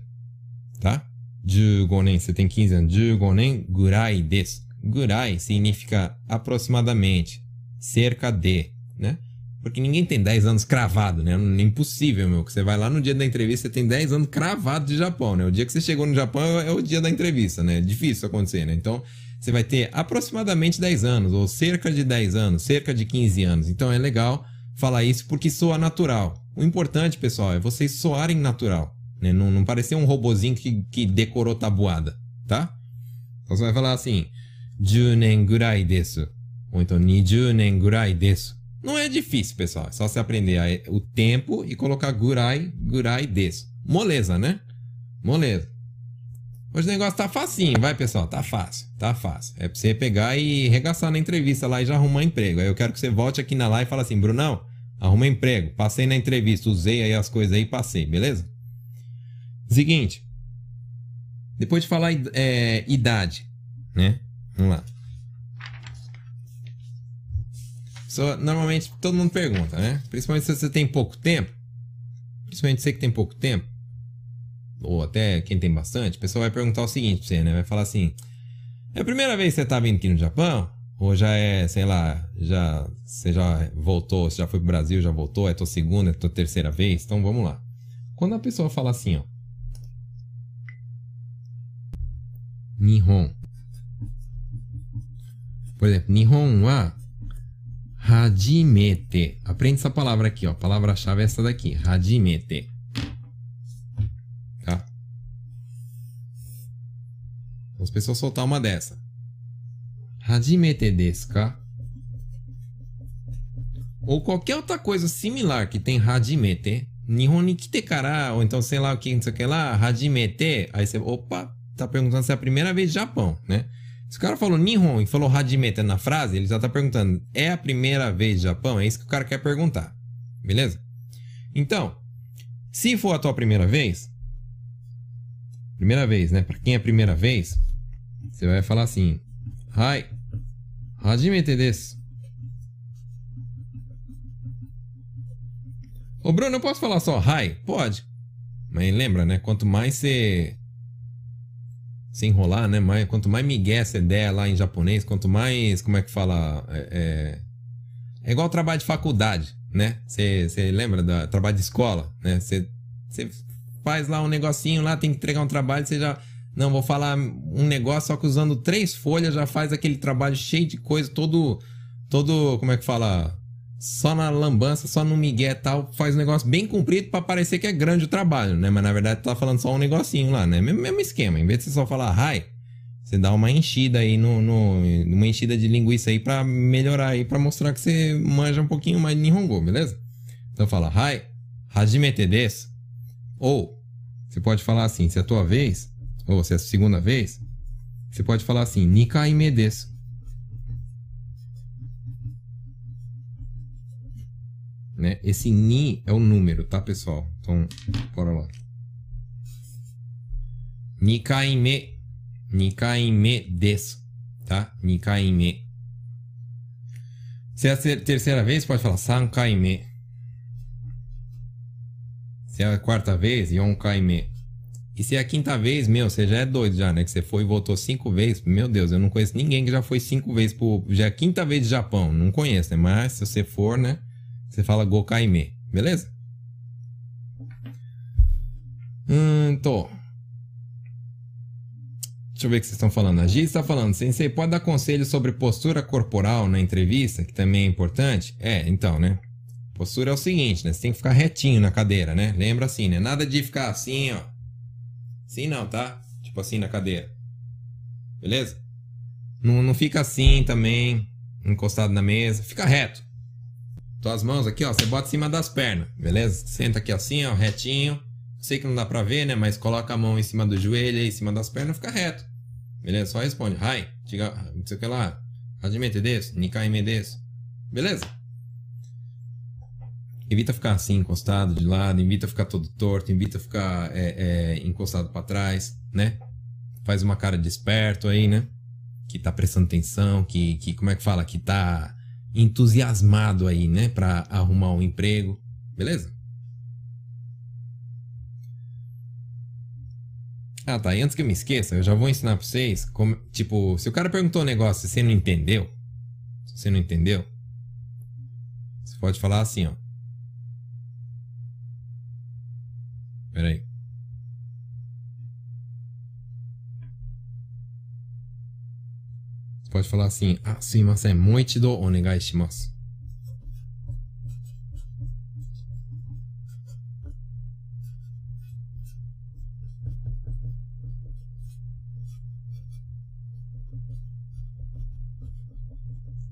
Tá? 15年, você tem 15 anos. 15年ぐらいです。Gurai significa aproximadamente, cerca de, né? Porque ninguém tem 10 anos cravado, né? É impossível, meu. Que você vai lá no dia da entrevista, você tem 10 anos cravado de Japão, né? O dia que você chegou no Japão é o dia da entrevista, né? É difícil acontecer, né? Então, você vai ter aproximadamente 10 anos, ou cerca de 10 anos, cerca de 15 anos. Então, é legal falar isso porque soa natural. O importante, pessoal, é vocês soarem natural. Né? Não, não parecer um robozinho que, que decorou tabuada, tá? Então você vai falar assim, Junen gurai desu. Ou então, Nijunen gurai desu. Não é difícil, pessoal. É só você aprender o tempo e colocar gurai, gurai desu. Moleza, né? Moleza. Hoje o negócio tá facinho, vai pessoal, tá fácil, tá fácil. É pra você pegar e regaçar na entrevista lá e já arrumar emprego. Aí eu quero que você volte aqui na live e fale assim, Brunão, arruma emprego, passei na entrevista, usei aí as coisas aí e passei, beleza? Seguinte. Depois de falar é, idade, né? Vamos lá. Só, normalmente todo mundo pergunta, né? Principalmente se você tem pouco tempo. Principalmente você que tem pouco tempo. Ou até quem tem bastante. O pessoal vai perguntar o seguinte pra você, né? Vai falar assim: É a primeira vez que você tá vindo aqui no Japão? Ou já é, sei lá, já você já voltou, você já foi pro Brasil, já voltou, é tua segunda, é tua terceira vez? Então vamos lá. Quando a pessoa fala assim, ó. Nihon. Por exemplo, Nihon wa hajimete. Aprende essa palavra aqui, ó. A palavra-chave é essa daqui. Hajimete. Tá? As pessoas soltar uma dessa. Hajimete desu ka? Ou qualquer outra coisa similar que tem hajimete. Nihon ni kite kara, ou então sei lá o que, não sei o que lá, hajimete. Aí você, opa, tá perguntando se é a primeira vez Japão, né? Se o cara falou Nihon e falou Hajimete na frase, ele já tá perguntando, é a primeira vez Japão? É isso que o cara quer perguntar. Beleza? Então, se for a tua primeira vez, primeira vez, né? Para quem é a primeira vez, você vai falar assim: Hai, Hajimete desu. Ô Bruno, eu posso falar só Hai? Pode. Mas lembra, né? Quanto mais você se enrolar, né? Mais, quanto mais migué essa ideia lá em japonês, quanto mais, como é que fala? É, é, é igual trabalho de faculdade, né? Você lembra do trabalho de escola, né? Você faz lá um negocinho lá, tem que entregar um trabalho, você já... Não, vou falar um negócio, só que usando três folhas já faz aquele trabalho cheio de coisa, todo... Todo, como é que fala? Só na lambança, só no migué e tal, faz um negócio bem comprido para parecer que é grande o trabalho, né? Mas na verdade tá falando só um negocinho lá, né? Mesmo, mesmo esquema. Em vez de você só falar hi, Você dá uma enchida aí no, no uma enchida de linguiça aí para melhorar aí, para mostrar que você manja um pouquinho mais de Nihongo, beleza? Então fala, Hai, hajimete desu. Ou, você pode falar assim, se é a tua vez, ou se é a segunda vez, você pode falar assim, nikaime desu. Né? Esse ni é o número, tá, pessoal? Então, bora lá. Nikaime. Nikaime des, Tá? Nikaime. Se é a terceira vez, pode falar sankaime. Se é a quarta vez, yonkaime. E se é a quinta vez, meu, você já é doido já, né? Que você foi e voltou cinco vezes. Meu Deus, eu não conheço ninguém que já foi cinco vezes pro... Já é a quinta vez de Japão. Não conheço, né? Mas se você for, né? Você fala Gokaime. Beleza? Hum, tô. Deixa eu ver o que vocês estão falando. A Gi está falando, Sensei, pode dar conselho sobre postura corporal na entrevista, que também é importante? É, então, né? Postura é o seguinte, né? Você tem que ficar retinho na cadeira, né? Lembra assim, né? Nada de ficar assim, ó. Assim não, tá? Tipo assim na cadeira. Beleza? Não, não fica assim também, encostado na mesa. Fica reto. Tuas mãos aqui, ó, você bota em cima das pernas, beleza? Senta aqui assim, ó, retinho. Sei que não dá pra ver, né? Mas coloca a mão em cima do joelho e em cima das pernas, fica reto. Beleza? Só responde. Hai, diga, não sei o que lá. Hajimete desu, nikai me desu. Beleza? Evita ficar assim, encostado de lado, evita ficar todo torto, evita ficar é, é, encostado para trás, né? Faz uma cara de esperto aí, né? Que tá prestando atenção, que, que como é que fala? Que tá entusiasmado aí, né? Pra arrumar um emprego, beleza? Ah, tá. E antes que eu me esqueça, eu já vou ensinar pra vocês como. Tipo, se o cara perguntou um negócio e você não entendeu. Você não entendeu. Você pode falar assim, ó. Pera aí. Pode falar assim. Ah, sim, mas é muito do onegai shimasu.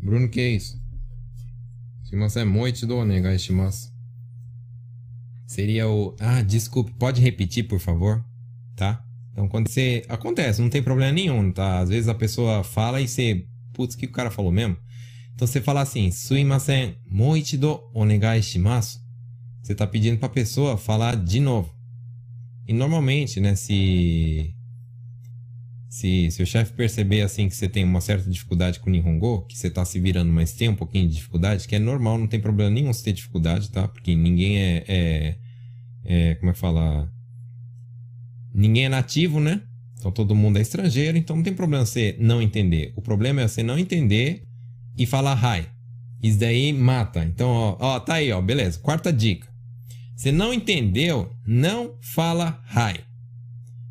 Bruno, que é isso? é muito do onegai shimasu. Seria o... Ah, desculpe, pode repetir, por favor? Tá? Então, quando você... Acontece, não tem problema nenhum, tá? Às vezes a pessoa fala e você... Putz, o que o cara falou mesmo? Então, você fala assim... Suimasen, do onegai shimasu. Você tá pedindo pra pessoa falar de novo. E normalmente, né, se se, se o chefe perceber assim que você tem uma certa dificuldade com o Nihongo, que você está se virando, mas tem um pouquinho de dificuldade, que é normal, não tem problema nenhum você ter dificuldade, tá? Porque ninguém é, é, é como é que fala? Ninguém é nativo, né? Então todo mundo é estrangeiro, então não tem problema você não entender. O problema é você não entender e falar hi. Isso daí mata. Então, ó, ó, tá aí, ó, beleza. Quarta dica. Você não entendeu, não fala hi.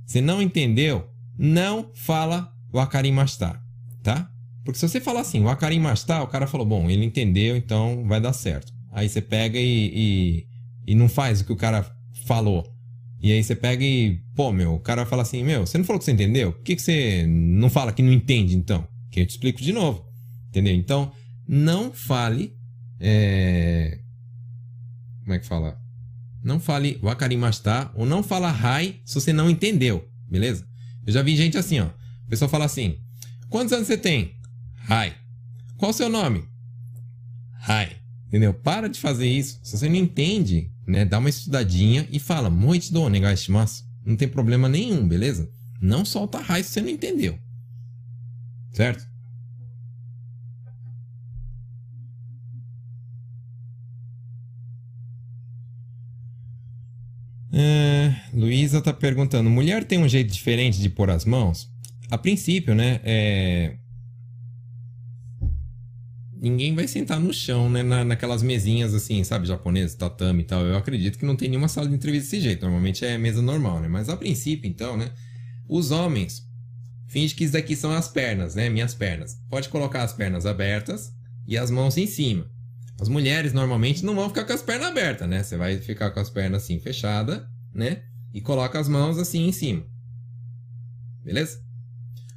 Você não entendeu, não fala wakarimashita, tá? Porque se você falar assim, wakarimashita, o cara falou, bom, ele entendeu, então vai dar certo. Aí você pega e, e, e não faz o que o cara falou. E aí você pega e, pô, meu, o cara fala assim, meu, você não falou que você entendeu? Por que, que você não fala que não entende, então? Que eu te explico de novo. Entendeu? Então, não fale. É... Como é que fala? Não fale wakarimashita ou não fala hai se você não entendeu, beleza? Eu já vi gente assim, ó. O pessoal fala assim: Quantos anos você tem? Hi. Qual o seu nome? Hi. Entendeu? Para de fazer isso. Se você não entende, né? Dá uma estudadinha e fala: Muito do mas Não tem problema nenhum, beleza? Não solta hi se você não entendeu. Certo? É, Luísa tá perguntando: mulher tem um jeito diferente de pôr as mãos? A princípio, né? É... Ninguém vai sentar no chão, né? Na, naquelas mesinhas assim, sabe? Japonesas, tatame e tal. Eu acredito que não tem nenhuma sala de entrevista desse jeito. Normalmente é mesa normal, né? Mas a princípio, então, né? Os homens finge que isso daqui são as pernas, né? Minhas pernas. Pode colocar as pernas abertas e as mãos em cima. As mulheres normalmente não vão ficar com as pernas abertas, né? Você vai ficar com as pernas assim fechadas, né? E coloca as mãos assim em cima. Beleza?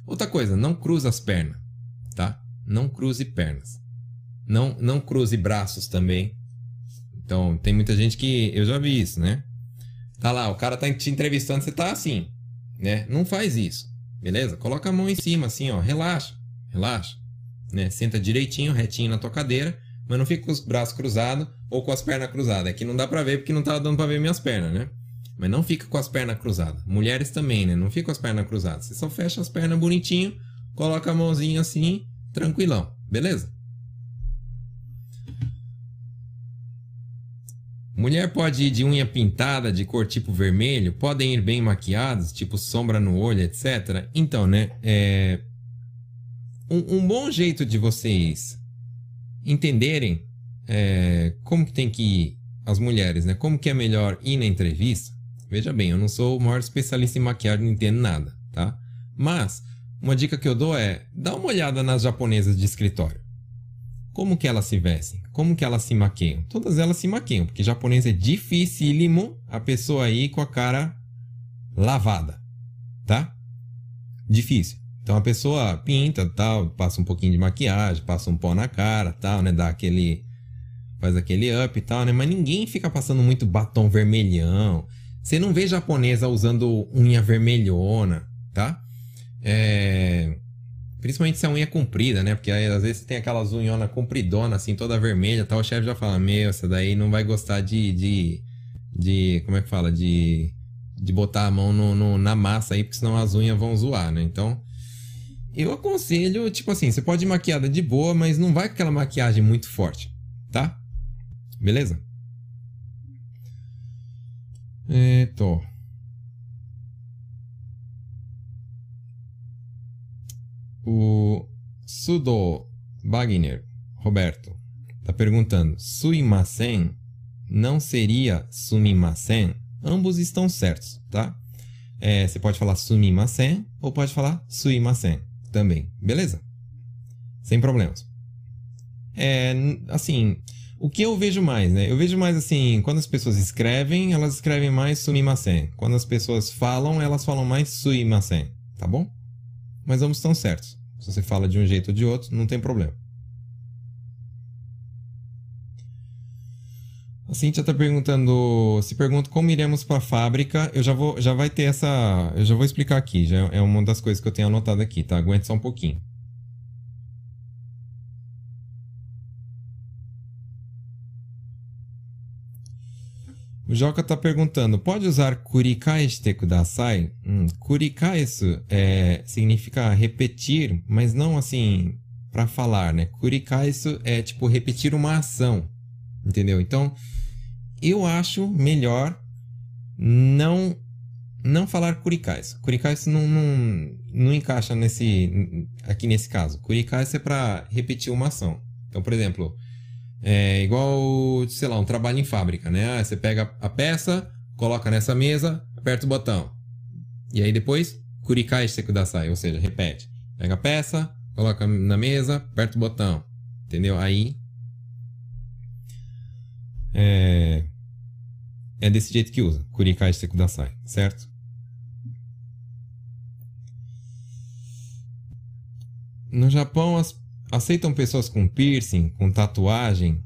Outra coisa, não cruza as pernas, tá? Não cruze pernas. Não, não cruze braços também. Então, tem muita gente que. Eu já vi isso, né? Tá lá, o cara tá te entrevistando, você tá assim, né? Não faz isso, beleza? Coloca a mão em cima, assim, ó. Relaxa, relaxa. Né? Senta direitinho, retinho na tua cadeira, mas não fica com os braços cruzados ou com as pernas cruzadas. Aqui não dá pra ver porque não tá dando pra ver minhas pernas, né? Mas não fica com as pernas cruzadas. Mulheres também, né? Não fica com as pernas cruzadas. Você só fecha as pernas bonitinho, coloca a mãozinha assim, tranquilão. Beleza? Mulher pode ir de unha pintada, de cor tipo vermelho, podem ir bem maquiadas, tipo sombra no olho, etc. Então, né? É... Um, um bom jeito de vocês entenderem é, como que tem que ir as mulheres, né? Como que é melhor ir na entrevista Veja bem, eu não sou o maior especialista em maquiagem, não entendo nada, tá? Mas, uma dica que eu dou é, dá uma olhada nas japonesas de escritório. Como que elas se vestem? Como que elas se maquiam? Todas elas se maquiam, porque japonês é dificílimo a pessoa aí com a cara lavada, tá? Difícil. Então a pessoa pinta, tal, passa um pouquinho de maquiagem, passa um pó na cara, tal, né? Dá aquele faz aquele up e tal, né? Mas ninguém fica passando muito batom vermelhão. Você não vê japonesa usando unha vermelhona, tá? É... Principalmente se a unha é comprida, né? Porque aí, às vezes tem aquelas unhonas compridonas, assim, toda vermelha tal. O chefe já fala, meu, essa daí não vai gostar de... de, de como é que fala? De, de botar a mão no, no, na massa aí, porque senão as unhas vão zoar, né? Então, eu aconselho, tipo assim, você pode ir maquiada de boa, mas não vai com aquela maquiagem muito forte, tá? Beleza? えっ、o Sudo Wagner, Roberto, está perguntando: Suimasen não seria sumimasen? Ambos estão certos, tá? É, você pode falar sumimasen ou pode falar suimasen também, beleza? Sem problemas. É, assim, o que eu vejo mais, né? Eu vejo mais assim, quando as pessoas escrevem, elas escrevem mais sumimasen. Quando as pessoas falam, elas falam mais suimasen, tá bom? Mas ambos estão certos. Se você fala de um jeito ou de outro, não tem problema. A Cintia está perguntando, se pergunta como iremos para a fábrica. Eu já vou, já vai ter essa, eu já vou explicar aqui. Já é uma das coisas que eu tenho anotado aqui, tá? Aguente só um pouquinho. O Joca está perguntando, pode usar kurikaeshite kudasai? Hum, kurikaesu é, significa repetir, mas não assim para falar, né? Kurikaesu é tipo repetir uma ação, entendeu? Então, eu acho melhor não não falar kurikaisu. Kurikaisu não, não, não encaixa nesse aqui nesse caso. Kurikaisu é para repetir uma ação. Então, por exemplo, é igual, sei lá, um trabalho em fábrica, né? Ah, você pega a peça, coloca nessa mesa, aperta o botão. E aí depois, kurikai sekudasai, ou seja, repete. Pega a peça, coloca na mesa, aperta o botão. Entendeu? Aí é, é desse jeito que usa, kurikai sekudasai, certo? No Japão, as aceitam pessoas com piercing, com tatuagem.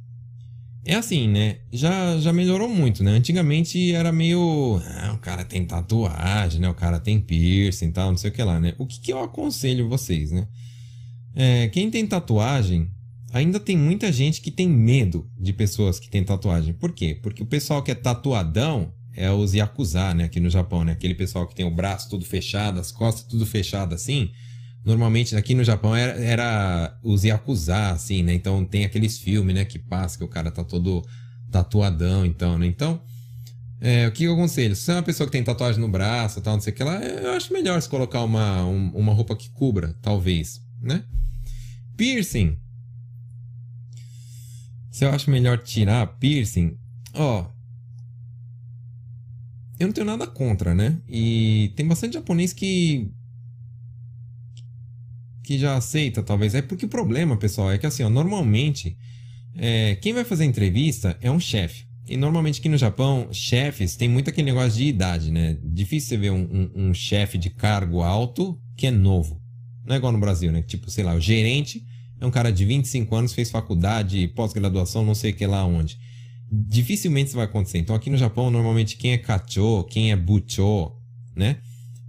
É assim, né? Já, já melhorou muito, né? Antigamente era meio. Ah, o cara tem tatuagem, né? O cara tem piercing e tal, não sei o que lá, né? O que, que eu aconselho vocês, né? É, quem tem tatuagem, ainda tem muita gente que tem medo de pessoas que têm tatuagem. Por quê? Porque o pessoal que é tatuadão é os Yakuza, né? Aqui no Japão, né? Aquele pessoal que tem o braço tudo fechado, as costas tudo fechado assim. Normalmente aqui no Japão era, era os Yakuza, assim, né? Então tem aqueles filmes, né? Que passa, que o cara tá todo tatuadão, então, né? Então, é, o que eu aconselho? Se você é uma pessoa que tem tatuagem no braço tal, não sei o que lá, eu acho melhor se colocar uma, um, uma roupa que cubra, talvez, né? Piercing. Se eu acho melhor tirar piercing, ó. Eu não tenho nada contra, né? E tem bastante japonês que que já aceita, talvez. É porque o problema, pessoal, é que assim, ó, normalmente é, quem vai fazer entrevista é um chefe. E normalmente aqui no Japão, chefes tem muito aquele negócio de idade, né? Difícil você ver um, um, um chefe de cargo alto que é novo. Não é igual no Brasil, né? Tipo, sei lá, o gerente é um cara de 25 anos, fez faculdade, pós-graduação, não sei o que lá onde. Dificilmente isso vai acontecer. Então aqui no Japão, normalmente quem é kacho, quem é bucho, né?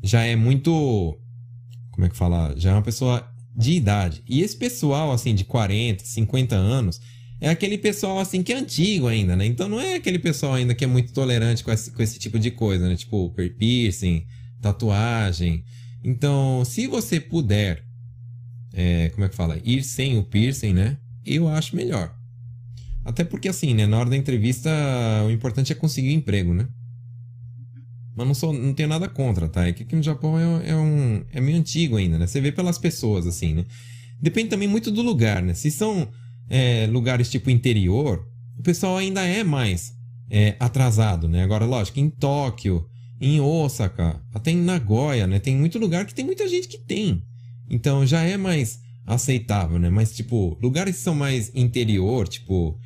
Já é muito. Como é que fala? Já é uma pessoa de idade. E esse pessoal, assim, de 40, 50 anos, é aquele pessoal, assim, que é antigo ainda, né? Então não é aquele pessoal ainda que é muito tolerante com esse, com esse tipo de coisa, né? Tipo, piercing, tatuagem. Então, se você puder, é, como é que fala? Ir sem o piercing, né? Eu acho melhor. Até porque, assim, né? Na hora da entrevista, o importante é conseguir um emprego, né? Mas não, sou, não tenho nada contra, tá? É que aqui no Japão é, é, um, é meio antigo ainda, né? Você vê pelas pessoas, assim, né? Depende também muito do lugar, né? Se são é, lugares tipo interior, o pessoal ainda é mais é, atrasado, né? Agora, lógico, em Tóquio, em Osaka, até em Nagoya, né? Tem muito lugar que tem muita gente que tem. Então já é mais aceitável, né? Mas, tipo, lugares que são mais interior, tipo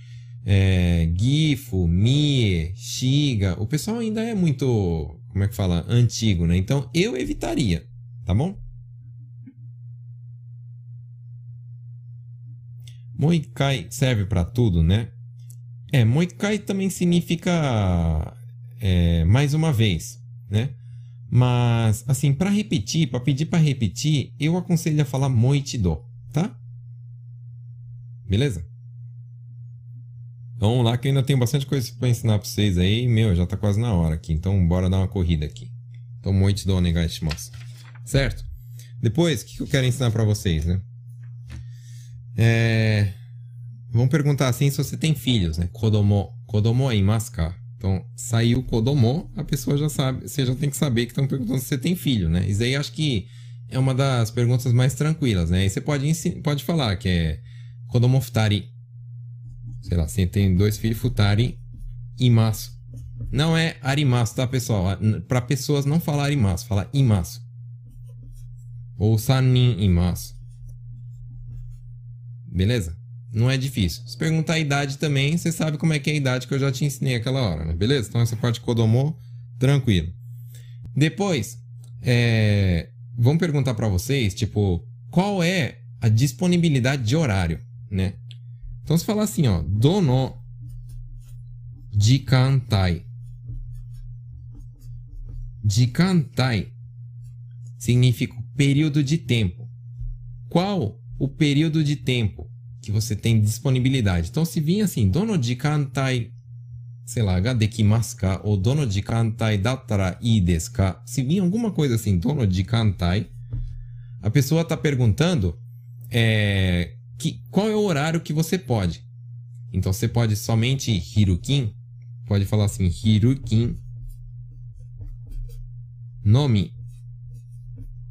é, Gifu, Mie, Shiga, o pessoal ainda é muito, como é que fala, antigo, né? Então eu evitaria, tá bom? Moikai serve para tudo, né? É, Moikai também significa é, mais uma vez, né? Mas, assim, para repetir, para pedir para repetir, eu aconselho a falar Moichido, tá? Beleza? Então, lá que ainda tem bastante coisa para ensinar para vocês aí. Meu, já tá quase na hora aqui. Então, bora dar uma corrida aqui. Então, muito do onegaishimasu. Certo? Depois, o que eu quero ensinar para vocês, né? É... Vamos perguntar assim se você tem filhos, né? Kodomo. Kodomo é imasu Então, saiu Kodomo, a pessoa já sabe, você já tem que saber que estão perguntando se você tem filho, né? Isso aí acho que é uma das perguntas mais tranquilas, né? E você pode, pode falar que é Kodomo futari sei lá, você tem dois filhos, futari imasu. Não é arimasu, tá, pessoal? Para pessoas não falar arimasu, fala imasu. Ou sanin imasu. Beleza? Não é difícil. Se perguntar a idade também, você sabe como é que é a idade que eu já te ensinei aquela hora, né? Beleza? Então essa parte Kodomo, tranquilo. Depois, é... vamos perguntar para vocês, tipo, qual é a disponibilidade de horário, né? Então, se falar assim, ó, dono jikantai. Jikantai significa período de tempo. Qual o período de tempo que você tem disponibilidade? Então, se vir assim, dono jikantai, sei lá, ga dekimasu ka, ou dono jikantai dattara ii desu ka, se vir alguma coisa assim, dono jikantai, a pessoa está perguntando é, que, qual é o horário que você pode. Então você pode somente Hirukin, pode falar assim, Hirukin nome.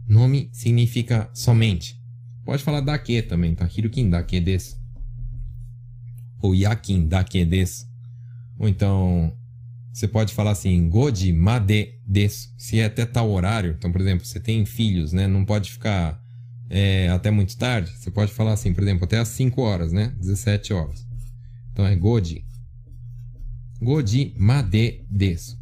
Nome significa somente. Pode falar dake também, tá? Hirukin dake desu. Ou yakin dake desu. Ou então, você pode falar assim, goji made desu. Se é até tal horário. Então, por exemplo, você tem filhos, né? Não pode ficar é, até muito tarde, você pode falar assim, por exemplo, até às 5 horas, né? 17 horas. Então é Godi. Godi Made Desu.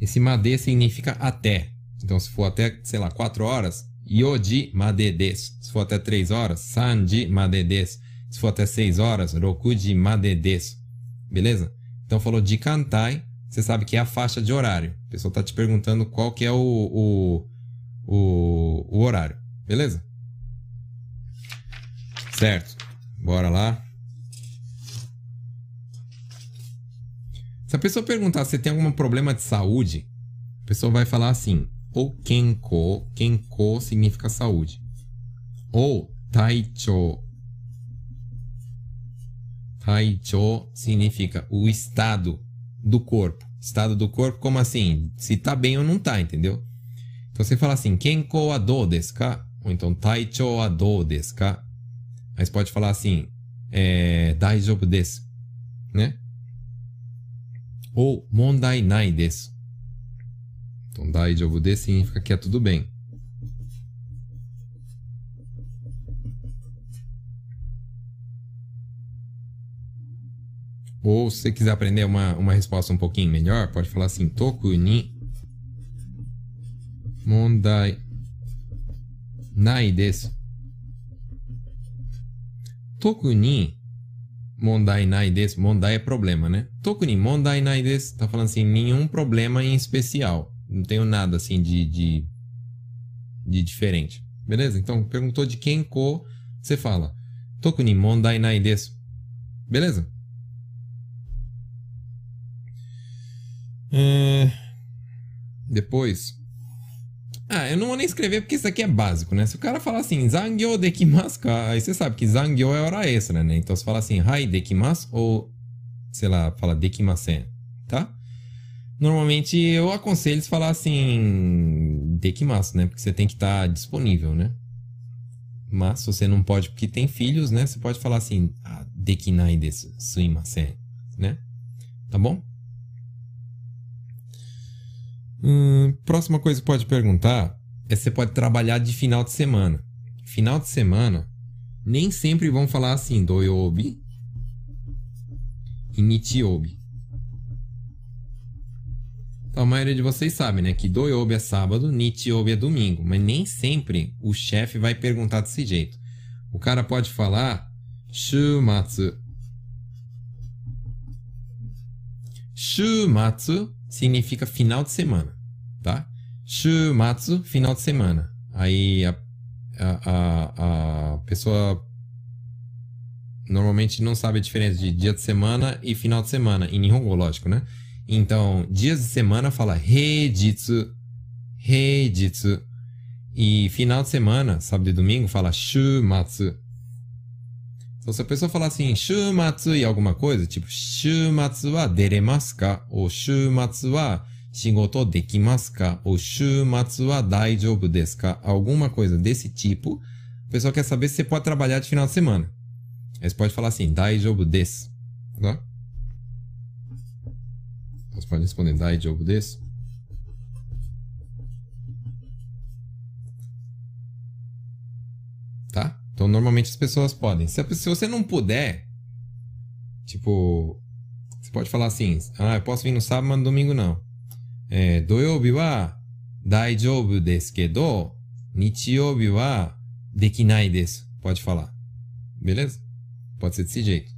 Esse Made significa até. Então, se for até, sei lá, 4 horas, Yoji Made Desu. Se for até 3 horas, Sanji Made Desu. Se for até 6 horas, Rokuji Made Desu. Beleza? Então, falou de Kantai, você sabe que é a faixa de horário. A pessoa está te perguntando qual que é o, o o, o horário. Beleza? Certo. Bora lá. Se a pessoa perguntar se tem algum problema de saúde, a pessoa vai falar assim: ou kenko, kenko significa saúde. Ou taicho. Taicho significa o estado do corpo. Estado do corpo, como assim? Se tá bem ou não tá, entendeu? Então você fala assim, Kenko wa dou desu ka? Ou então, Taichou wa dou desu ka? Aí você pode falar assim, é, Daijoubu desu, né? Ou Mondai nai desu. Então, Daijoubu desu significa que é tudo bem. Ou se você quiser aprender uma, uma resposta um pouquinho melhor, pode falar assim, Toku ni 問題 nai desu. Toku ni mondai nai desu. Mondai é problema, né? Toku ni mondai nai desu. Tá falando assim, nenhum problema em especial. Não tenho nada assim de, de, de diferente. Beleza? Então, perguntou de quem ko, você fala. Toku ni mondai nai desu. Beleza? É... Depois. Ah, eu não vou nem escrever porque isso aqui é básico, né? Se o cara falar assim, zangyo dekimasu aí você sabe que zangyo é hora extra, né? Então você fala assim, hai dekimasu ou, sei lá, fala dekimasen, tá? Normalmente eu aconselho eles falar assim, dekimasu, né? Porque você tem que estar tá disponível, né? Mas se você não pode porque tem filhos, né? Você pode falar assim, ah, dekinai desu, suimasen, né? Tá bom? Hum, próxima coisa que pode perguntar é se você pode trabalhar de final de semana. Final de semana, nem sempre vão falar assim, doyobi e nichiobi. Então, a maioria de vocês sabe, né? Que doyobi é sábado, nichiobi é domingo. Mas nem sempre o chefe vai perguntar desse jeito. O cara pode falar shumatsu. Shumatsu significa final de semana, tá? Shumatsu, final de semana. Aí a, a, a, pessoa normalmente não sabe a diferença de dia de semana e final de semana, em Nihongo, lógico, né? Então, dias de semana fala Heijitsu, Heijitsu. E final de semana, sábado e domingo, fala Shumatsu. Então, se a pessoa falar assim, shumatsu e alguma coisa, tipo, shumatsu wa deremasu ka? Ou shumatsu wa shigoto dekimasu ka? Ou shumatsu wa daijoubu desu ka? Alguma coisa desse tipo, a pessoa quer saber se você pode trabalhar de final de semana. Aí você pode falar assim, daijoubu desu. Tá? Você pode responder daijoubu desu. Normalmente as pessoas podem. Se, se você não puder, tipo, você pode falar assim: ah, eu posso vir no sábado, mas no domingo não. É, doyobi wa daijoubu desu kedo, nichiyoubi wa dekinai desu. Pode falar. Beleza? Pode ser desse jeito.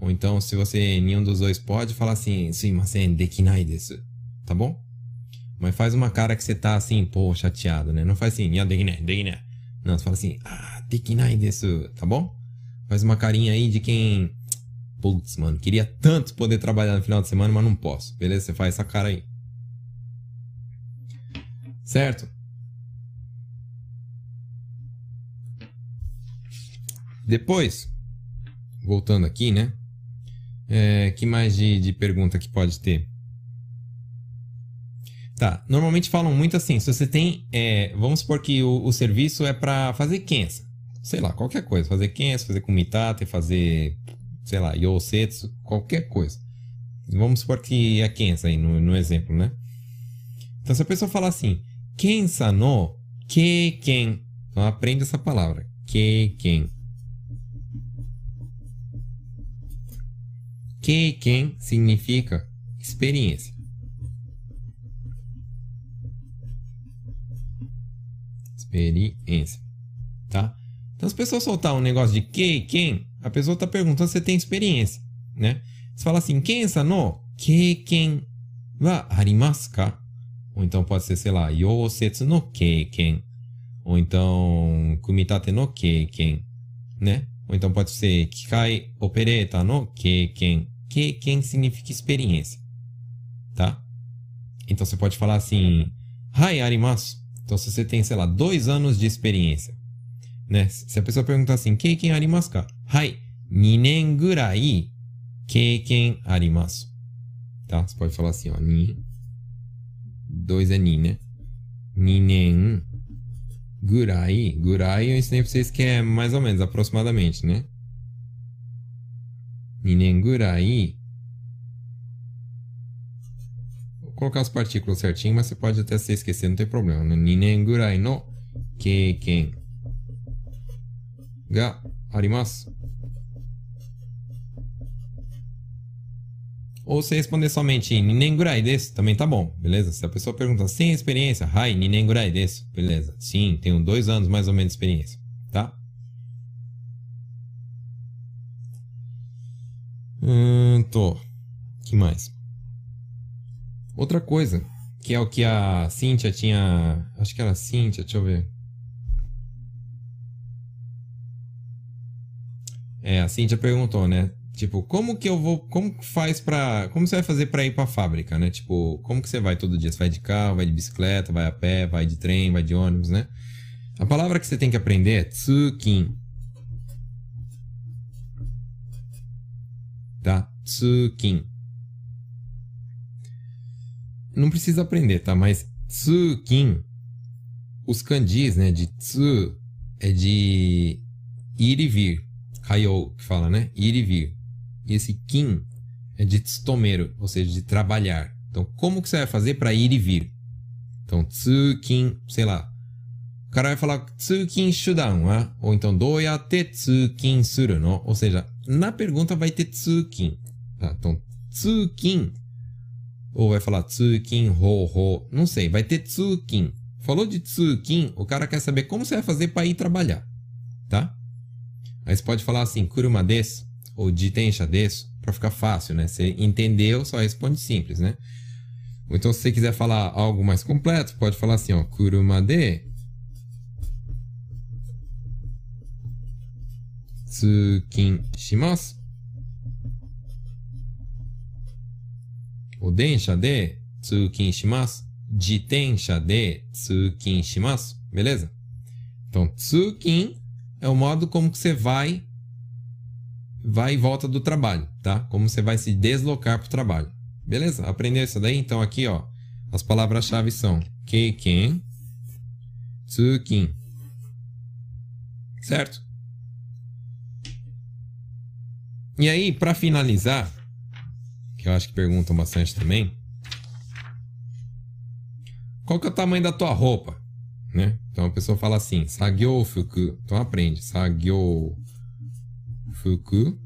Ou então, se você nenhum dos dois pode, fala assim: suimasen dekinai desu. Tá bom? Mas faz uma cara que você tá assim, pô, chateado, né? Não faz assim, ya dekinai, dekinai. Não, você fala assim, ah, dekinai desu, tá bom? Faz uma carinha aí de quem. Putz, mano, queria tanto poder trabalhar no final de semana, mas não posso. Beleza? Você faz essa cara aí. Certo? Depois, voltando aqui, né? É, que mais de, de pergunta que pode ter? Tá, normalmente falam muito assim, se você tem, é, vamos supor que o, o serviço é para fazer kensa, sei lá, qualquer coisa, fazer kensa, fazer kumitate, fazer, sei lá, yosetsu, qualquer coisa. Vamos supor que é kensa aí no, no exemplo, né? Então se a pessoa falar assim, kensa no keiken, então aprende essa palavra, keiken. Keiken significa experiência. experiência, tá? Então, se a pessoa soltar um negócio de que, quem, a pessoa está perguntando se você tem experiência, né? Você fala assim, kensa no keiken wa arimasu ka? Ou então pode ser, sei lá, yosetsu no keiken. Ou então, kumitate no keiken, né? Ou então pode ser kikai opereta no keiken. Keiken significa experiência, tá? Então você pode falar assim, hai arimasu. Então, se você tem, sei lá, dois anos de experiência, né? Se a pessoa perguntar assim, keiken arimasu ka? Hai, ninen gurai keiken arimasu. Tá? Você pode falar assim, ó, ni. Dois é ni, né? Ninen gurai. Gurai eu ensinei pra vocês que é mais ou menos, aproximadamente, né? Ninen gurai colocar as partículas certinho, mas você pode até se esquecer, não tem problema. Né? Ninen gurai no keiken ga arimasu. Ou se responder somente ninengurai desu, também tá bom, beleza? Se a pessoa pergunta sem experiência, hai desu, beleza? Sim, tenho dois anos mais ou menos de experiência, tá? Hum, tô. que mais? Outra coisa, que é o que a Cíntia tinha. Acho que era a Cíntia, deixa eu ver. É, a Cíntia perguntou, né? Tipo, como que eu vou. Como faz pra. Como você vai fazer pra ir pra fábrica, né? Tipo, como que você vai todo dia? Você vai de carro, vai de bicicleta, vai a pé, vai de trem, vai de ônibus, né? A palavra que você tem que aprender é tsukin. Tá? Tsukin. Não precisa aprender, tá? Mas tsukin. Os kanjis, né? De tsu é de ir e vir. Kaiou, que fala, né? Ir e vir. E esse kin é de tsutomeru, ou seja, de trabalhar. Então, como que você vai fazer para ir e vir? Então, tsukin, sei lá. O cara vai falar tsukin shudan wa, ou então doyate suru no, ou seja, na pergunta vai ter tsukin. Tá? Então, tsukin ou vai falar tsukin ho ho, não sei, vai ter tsukin. Falou de tsukin, o cara quer saber como você vai fazer para ir trabalhar, tá? Aí você pode falar assim, kuruma desu, ou de Tencha desu, para ficar fácil, né? Você entendeu, só responde simples, né? Ou então, se você quiser falar algo mais completo, pode falar assim, ó, kuruma de tsukin shimasu. O densha de tsukin shimasu. Jitensha de tsukin shimasu. Beleza? Então, tsukin é o modo como que você vai vai volta do trabalho, tá? Como você vai se deslocar para o trabalho. Beleza? Aprendeu isso daí? Então aqui, ó, as palavras-chave são keiken, tsukin. Certo? E aí, para finalizar, que eu acho que perguntam bastante também. Qual que é o tamanho da tua roupa? Né? Então a pessoa fala assim, sagyo fuku. Então aprende, sagyo fuku.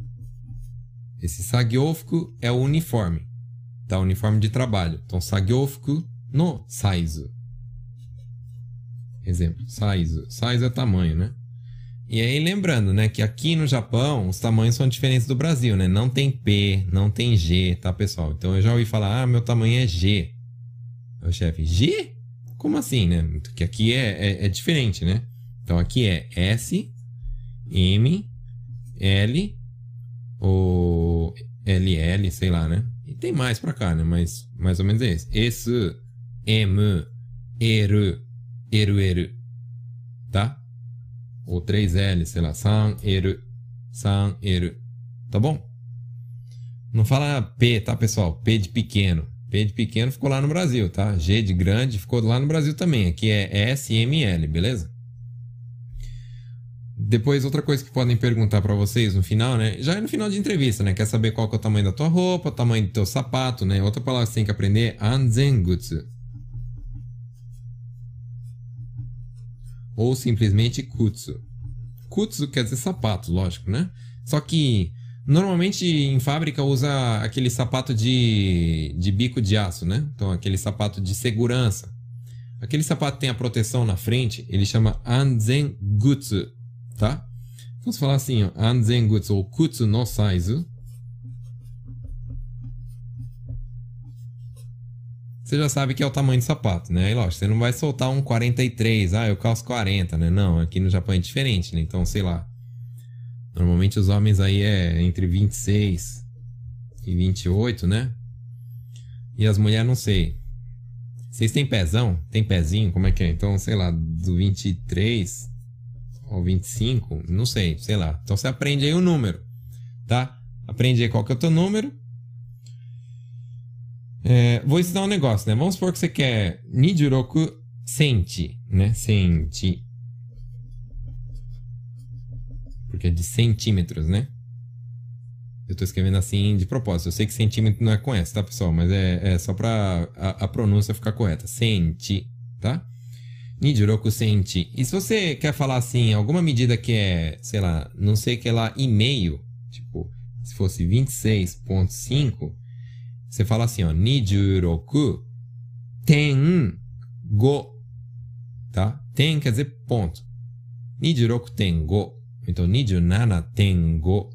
Esse sagyo fuku é o uniforme, tá? Uniforme de trabalho. Então sagyo fuku no saizu. Exemplo, saizu. Saizu é tamanho, né? E aí, lembrando, né, que aqui no Japão os tamanhos são diferentes do Brasil, né? Não tem P, não tem G, tá, pessoal? Então eu já ouvi falar, ah, meu tamanho é G. O chefe, G? Como assim, né? Porque aqui é, é, é, diferente, né? Então aqui é S, M, L, ou LL, sei lá, né? E tem mais pra cá, né? Mas mais ou menos é esse. S, M, R, Eru, Eru. Tá? ou 3L, sei lá, san, eru, san, eru. Tá bom? Não fala P, tá, pessoal? P de pequeno. P de pequeno ficou lá no Brasil, tá? G de grande ficou lá no Brasil também. Aqui é S, M, L, beleza? Depois, outra coisa que podem perguntar para vocês no final, né? Já é no final de entrevista, né? Quer saber qual que é o tamanho da tua roupa, o tamanho do teu sapato, né? Outra palavra que você tem que aprender, anzengutsu. ou simplesmente kutsu. Kutsu quer dizer sapato, lógico, né? Só que normalmente em fábrica usa aquele sapato de, de bico de aço, né? Então aquele sapato de segurança. Aquele sapato tem a proteção na frente, ele chama Anzengutsu, tá? Vamos falar assim, ó, Anzengutsu ou Kutsu no Saizu você já sabe que é o tamanho do sapato, né? E lógico, você não vai soltar um 43, ah, eu calço 40, né? Não, aqui no Japão é diferente, né? Então, sei lá. Normalmente os homens aí é entre 26 e 28, né? E as mulheres não sei. Vocês têm pezão? Tem pezinho? Como é que é? Então, sei lá, do 23 ao 25, não sei, sei lá. Então você aprende aí o número, tá? Aprende aí qual que é o teu número é, vou ensinar um negócio, né? Vamos supor que você quer Nijuroku senti, né? Senti. Porque é de centímetros, né? Eu tô escrevendo assim de propósito. Eu sei que centímetro não é com essa, tá, pessoal? Mas é, é só pra a, a, pronúncia ficar correta. Senti, tá? Nijuroku senti. E se você quer falar assim, alguma medida que é, sei lá, não sei que é lá, e meio, tipo, se fosse 26.5 você fala assim, ó, 26.5, tá? Ten quer dizer ponto. 26.5, então 27.5,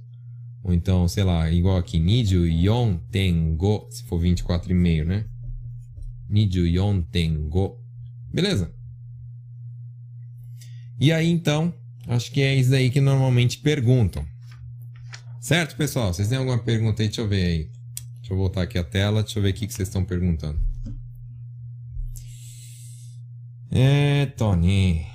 ou então, sei lá, igual aqui, 24.5, se for 24,5, né? 24.5. Beleza? E aí, então, acho que é isso aí que normalmente perguntam. Certo, pessoal? Vocês têm alguma pergunta aí? Deixa eu ver aí. Deixa eu voltar aqui a tela. Deixa eu ver o que vocês estão perguntando. É, Tony.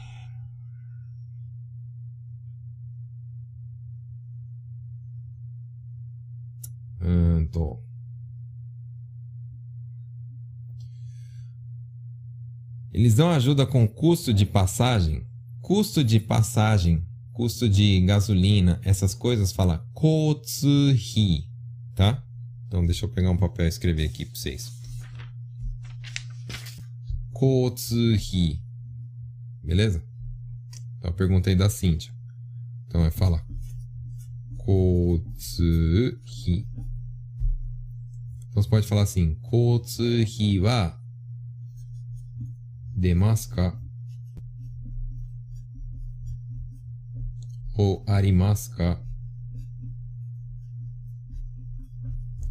Eles dão ajuda com custo de passagem? Custo de passagem custo de gasolina, essas coisas, fala kotsuhi, tá? Então deixa eu pegar um papel e escrever aqui para vocês. Kotsuhi. Beleza? Então a pergunta aí da Cíntia. Então é falar kotsuhi. Então você pode falar assim: Kotsuhi wa demasu ka? Ou arimasu ka?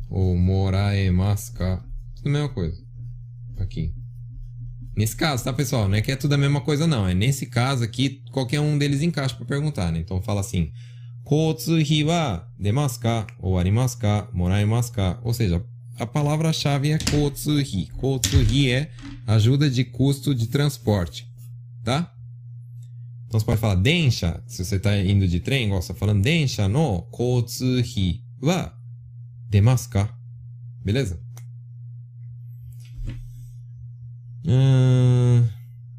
Ou moraemasu ka? Tudo a mesma coisa. Aqui. Nesse caso, tá, pessoal? Não é que é tudo a mesma coisa, não. É nesse caso aqui, qualquer um deles encaixa para perguntar, né? Então fala assim: Kotsuhi wa demasu ka? Ou arimasu ka? Moraemasu ka? Ou seja, a palavra-chave é Kotsuhi. Kotsuhi é ajuda de custo de transporte, tá? Então você pode falar densha, se você está indo de trem, igual você está falando, densha no kotsuhi wa demasu ka? Beleza?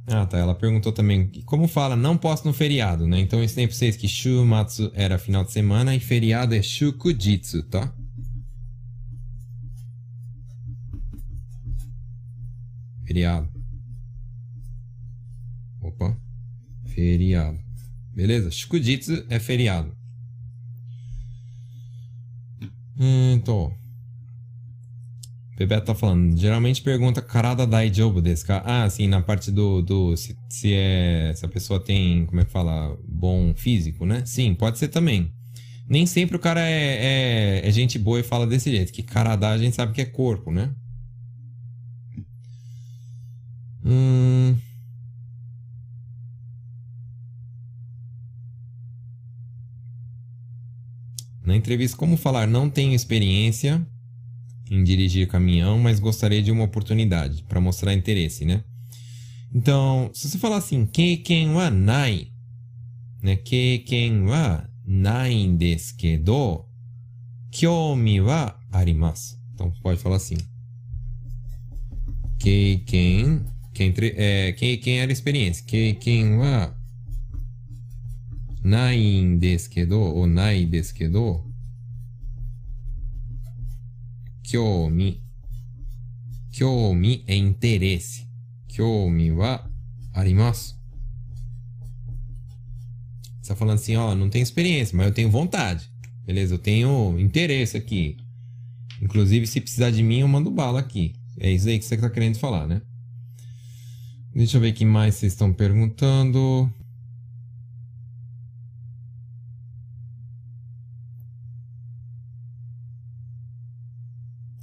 Ah, tá. Ela perguntou também como fala não posso no feriado, né? Então eu ensinei pra vocês que shumatsu era final de semana e feriado é shukujitsu, tá? Feriado. Opa. Feriado. Beleza? Shukujitsu é feriado. Então. Bebeto tá falando. Geralmente pergunta karada daijoubu desu ka? Ah, sim, na parte do. do se, se, é, se a pessoa tem. Como é que fala? Bom físico, né? Sim, pode ser também. Nem sempre o cara é, é, é gente boa e fala desse jeito. Que karada a gente sabe que é corpo, né? Hum. Na entrevista, como falar não tenho experiência em dirigir caminhão, mas gostaria de uma oportunidade para mostrar interesse, né? Então, se você falar assim, keiken wa nai, né? Keiken wa nai desu kedo, kyomi wa arimasu. Então, pode falar assim. Keiken, quem, é, quem, quem era experiência? Quem, quem wa nai deskedo ou nai Kyomi. kyoumi é interesse. Kyomi wa arimasu. Você tá falando assim, ó, não tenho experiência, mas eu tenho vontade. Beleza, eu tenho interesse aqui. Inclusive, se precisar de mim, eu mando bala aqui. É isso aí que você tá querendo falar, né? Deixa eu ver o que mais vocês estão perguntando.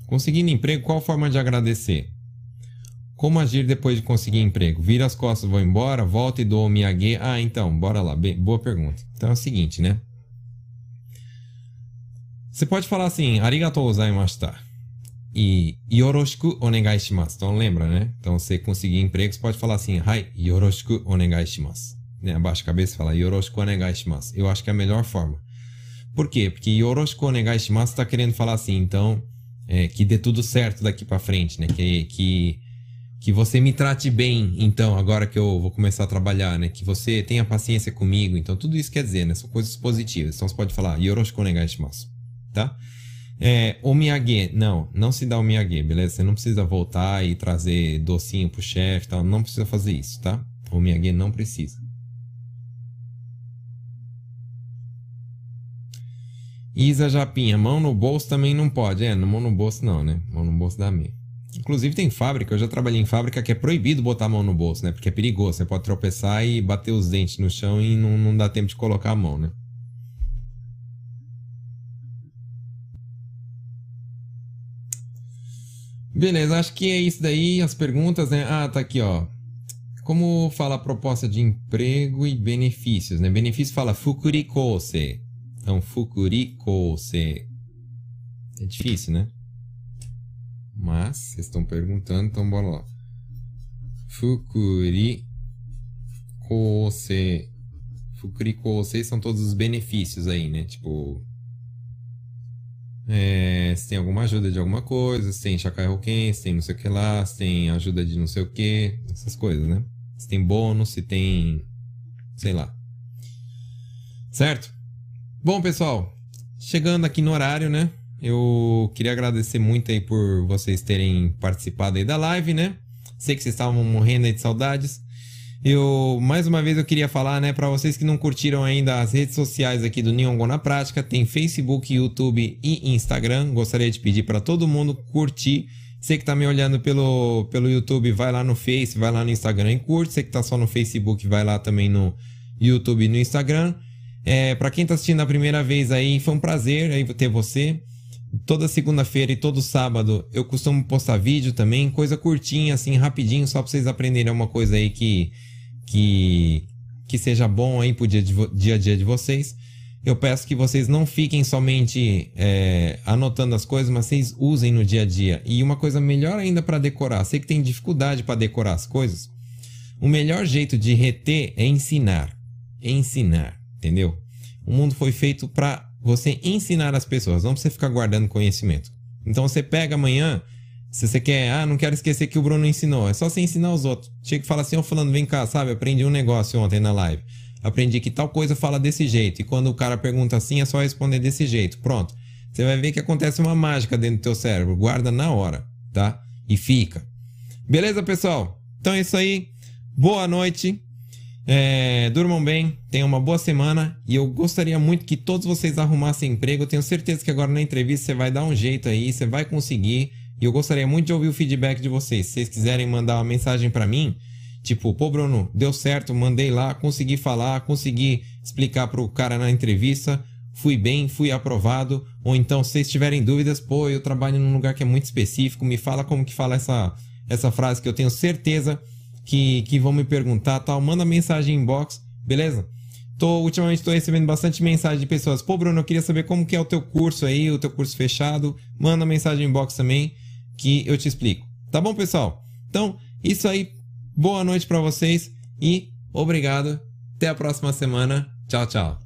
Conseguindo emprego, qual forma de agradecer? Como agir depois de conseguir emprego? Vira as costas, vou embora, volta e dou o miyage. Ah, então, bora lá. Boa pergunta. Então é o seguinte, né? Você pode falar assim, arigatou gozaimashita. E yoroshiku onegai shimasu. Então lembra, né? Então você conseguir emprego, você pode falar assim, hai, yoroshiku onegai shimasu. Né? Abaixa a cabeça e fala, yoroshiku onegai shimasu. Eu acho que é a melhor forma. Por quê? Porque yoroshiku onegai shimasu está querendo falar assim, então é, que dê tudo certo daqui para frente, né? Que, que, que você me trate bem, então, agora que eu vou começar a trabalhar, né? Que você tenha paciência comigo. Então, tudo isso quer dizer, né? São coisas positivas. Então, você pode falar, yoroshiku onegai shimasu, tá? É, omiyage, não, não se dá omiyage, beleza? Você não precisa voltar e trazer docinho pro chefe, tal. Não precisa fazer isso, tá? Omiyage não precisa. Isa Japinha, mão no bolso também não pode. É, mão no bolso não, né? Mão no bolso dá meio. Inclusive tem fábrica, eu já trabalhei em fábrica que é proibido botar a mão no bolso, né? Porque é perigoso. Você pode tropeçar e bater os dentes no chão e não, não dá tempo de colocar a mão, né? Beleza, acho que é isso daí, as perguntas, né? Ah, tá aqui, ó. Como fala a proposta de emprego e benefícios, né? Benefício fala fukurikose. Então, fukurikose. É difícil, né? Mas, vocês estão perguntando, então bora lá. Fukurikose. Fukurikose são todos os benefícios aí, né? Tipo, é, se tem alguma ajuda de alguma coisa, se tem Shakai se tem não sei o que lá, se tem ajuda de não sei o que, essas coisas, né? Se tem bônus, se tem. sei lá. Certo? Bom, pessoal, chegando aqui no horário, né? Eu queria agradecer muito aí por vocês terem participado aí da live, né? Sei que vocês estavam morrendo aí de saudades. Eu, mais uma vez, eu queria falar, né, para vocês que não curtiram ainda as redes sociais aqui do Nihongo na Prática, tem Facebook, YouTube e Instagram. Gostaria de pedir para todo mundo curtir. Você que tá me olhando pelo, pelo YouTube, vai lá no Face, vai lá no Instagram e curte. Você que tá só no Facebook, vai lá também no YouTube e no Instagram. É, para quem tá assistindo a primeira vez aí, foi um prazer aí ter você. Toda segunda-feira e todo sábado eu costumo postar vídeo também, coisa curtinha, assim, rapidinho, só para vocês aprenderem uma coisa aí que que, que seja bom aí pro dia, de, dia a dia de vocês. Eu peço que vocês não fiquem somente é, anotando as coisas, mas vocês usem no dia a dia. E uma coisa melhor ainda para decorar. Sei que tem dificuldade para decorar as coisas. O melhor jeito de reter é ensinar. Ensinar, entendeu? O mundo foi feito para você ensinar as pessoas, não para você ficar guardando conhecimento. Então você pega amanhã, se você quer, ah, não quero esquecer que o Bruno ensinou, é só você ensinar os outros. Chega e fala assim, ô oh, falando, vem cá, sabe? Aprendi um negócio ontem na live. Aprendi que tal coisa fala desse jeito. E quando o cara pergunta assim, é só responder desse jeito. Pronto. Você vai ver que acontece uma mágica dentro do teu cérebro. Guarda na hora, tá? E fica. Beleza, pessoal? Então é isso aí. Boa noite. É, durmam bem, tenham uma boa semana e eu gostaria muito que todos vocês arrumassem emprego. Eu tenho certeza que agora na entrevista você vai dar um jeito aí, você vai conseguir. E eu gostaria muito de ouvir o feedback de vocês. Se vocês quiserem mandar uma mensagem para mim, tipo, pô, Bruno, deu certo, mandei lá, consegui falar, consegui explicar pro cara na entrevista, fui bem, fui aprovado. Ou então, se vocês tiverem dúvidas, pô, eu trabalho num lugar que é muito específico, me fala como que fala essa, essa frase que eu tenho certeza que, que vão me perguntar, tal. Manda mensagem inbox, beleza? Tô, ultimamente estou recebendo bastante mensagem de pessoas. Pô, Bruno, eu queria saber como que é o teu curso aí, o teu curso fechado. Manda mensagem inbox também que eu te explico. Tá bom, pessoal? Então, isso aí. Boa noite para vocês e obrigado. Até a próxima semana. Tchau, tchau.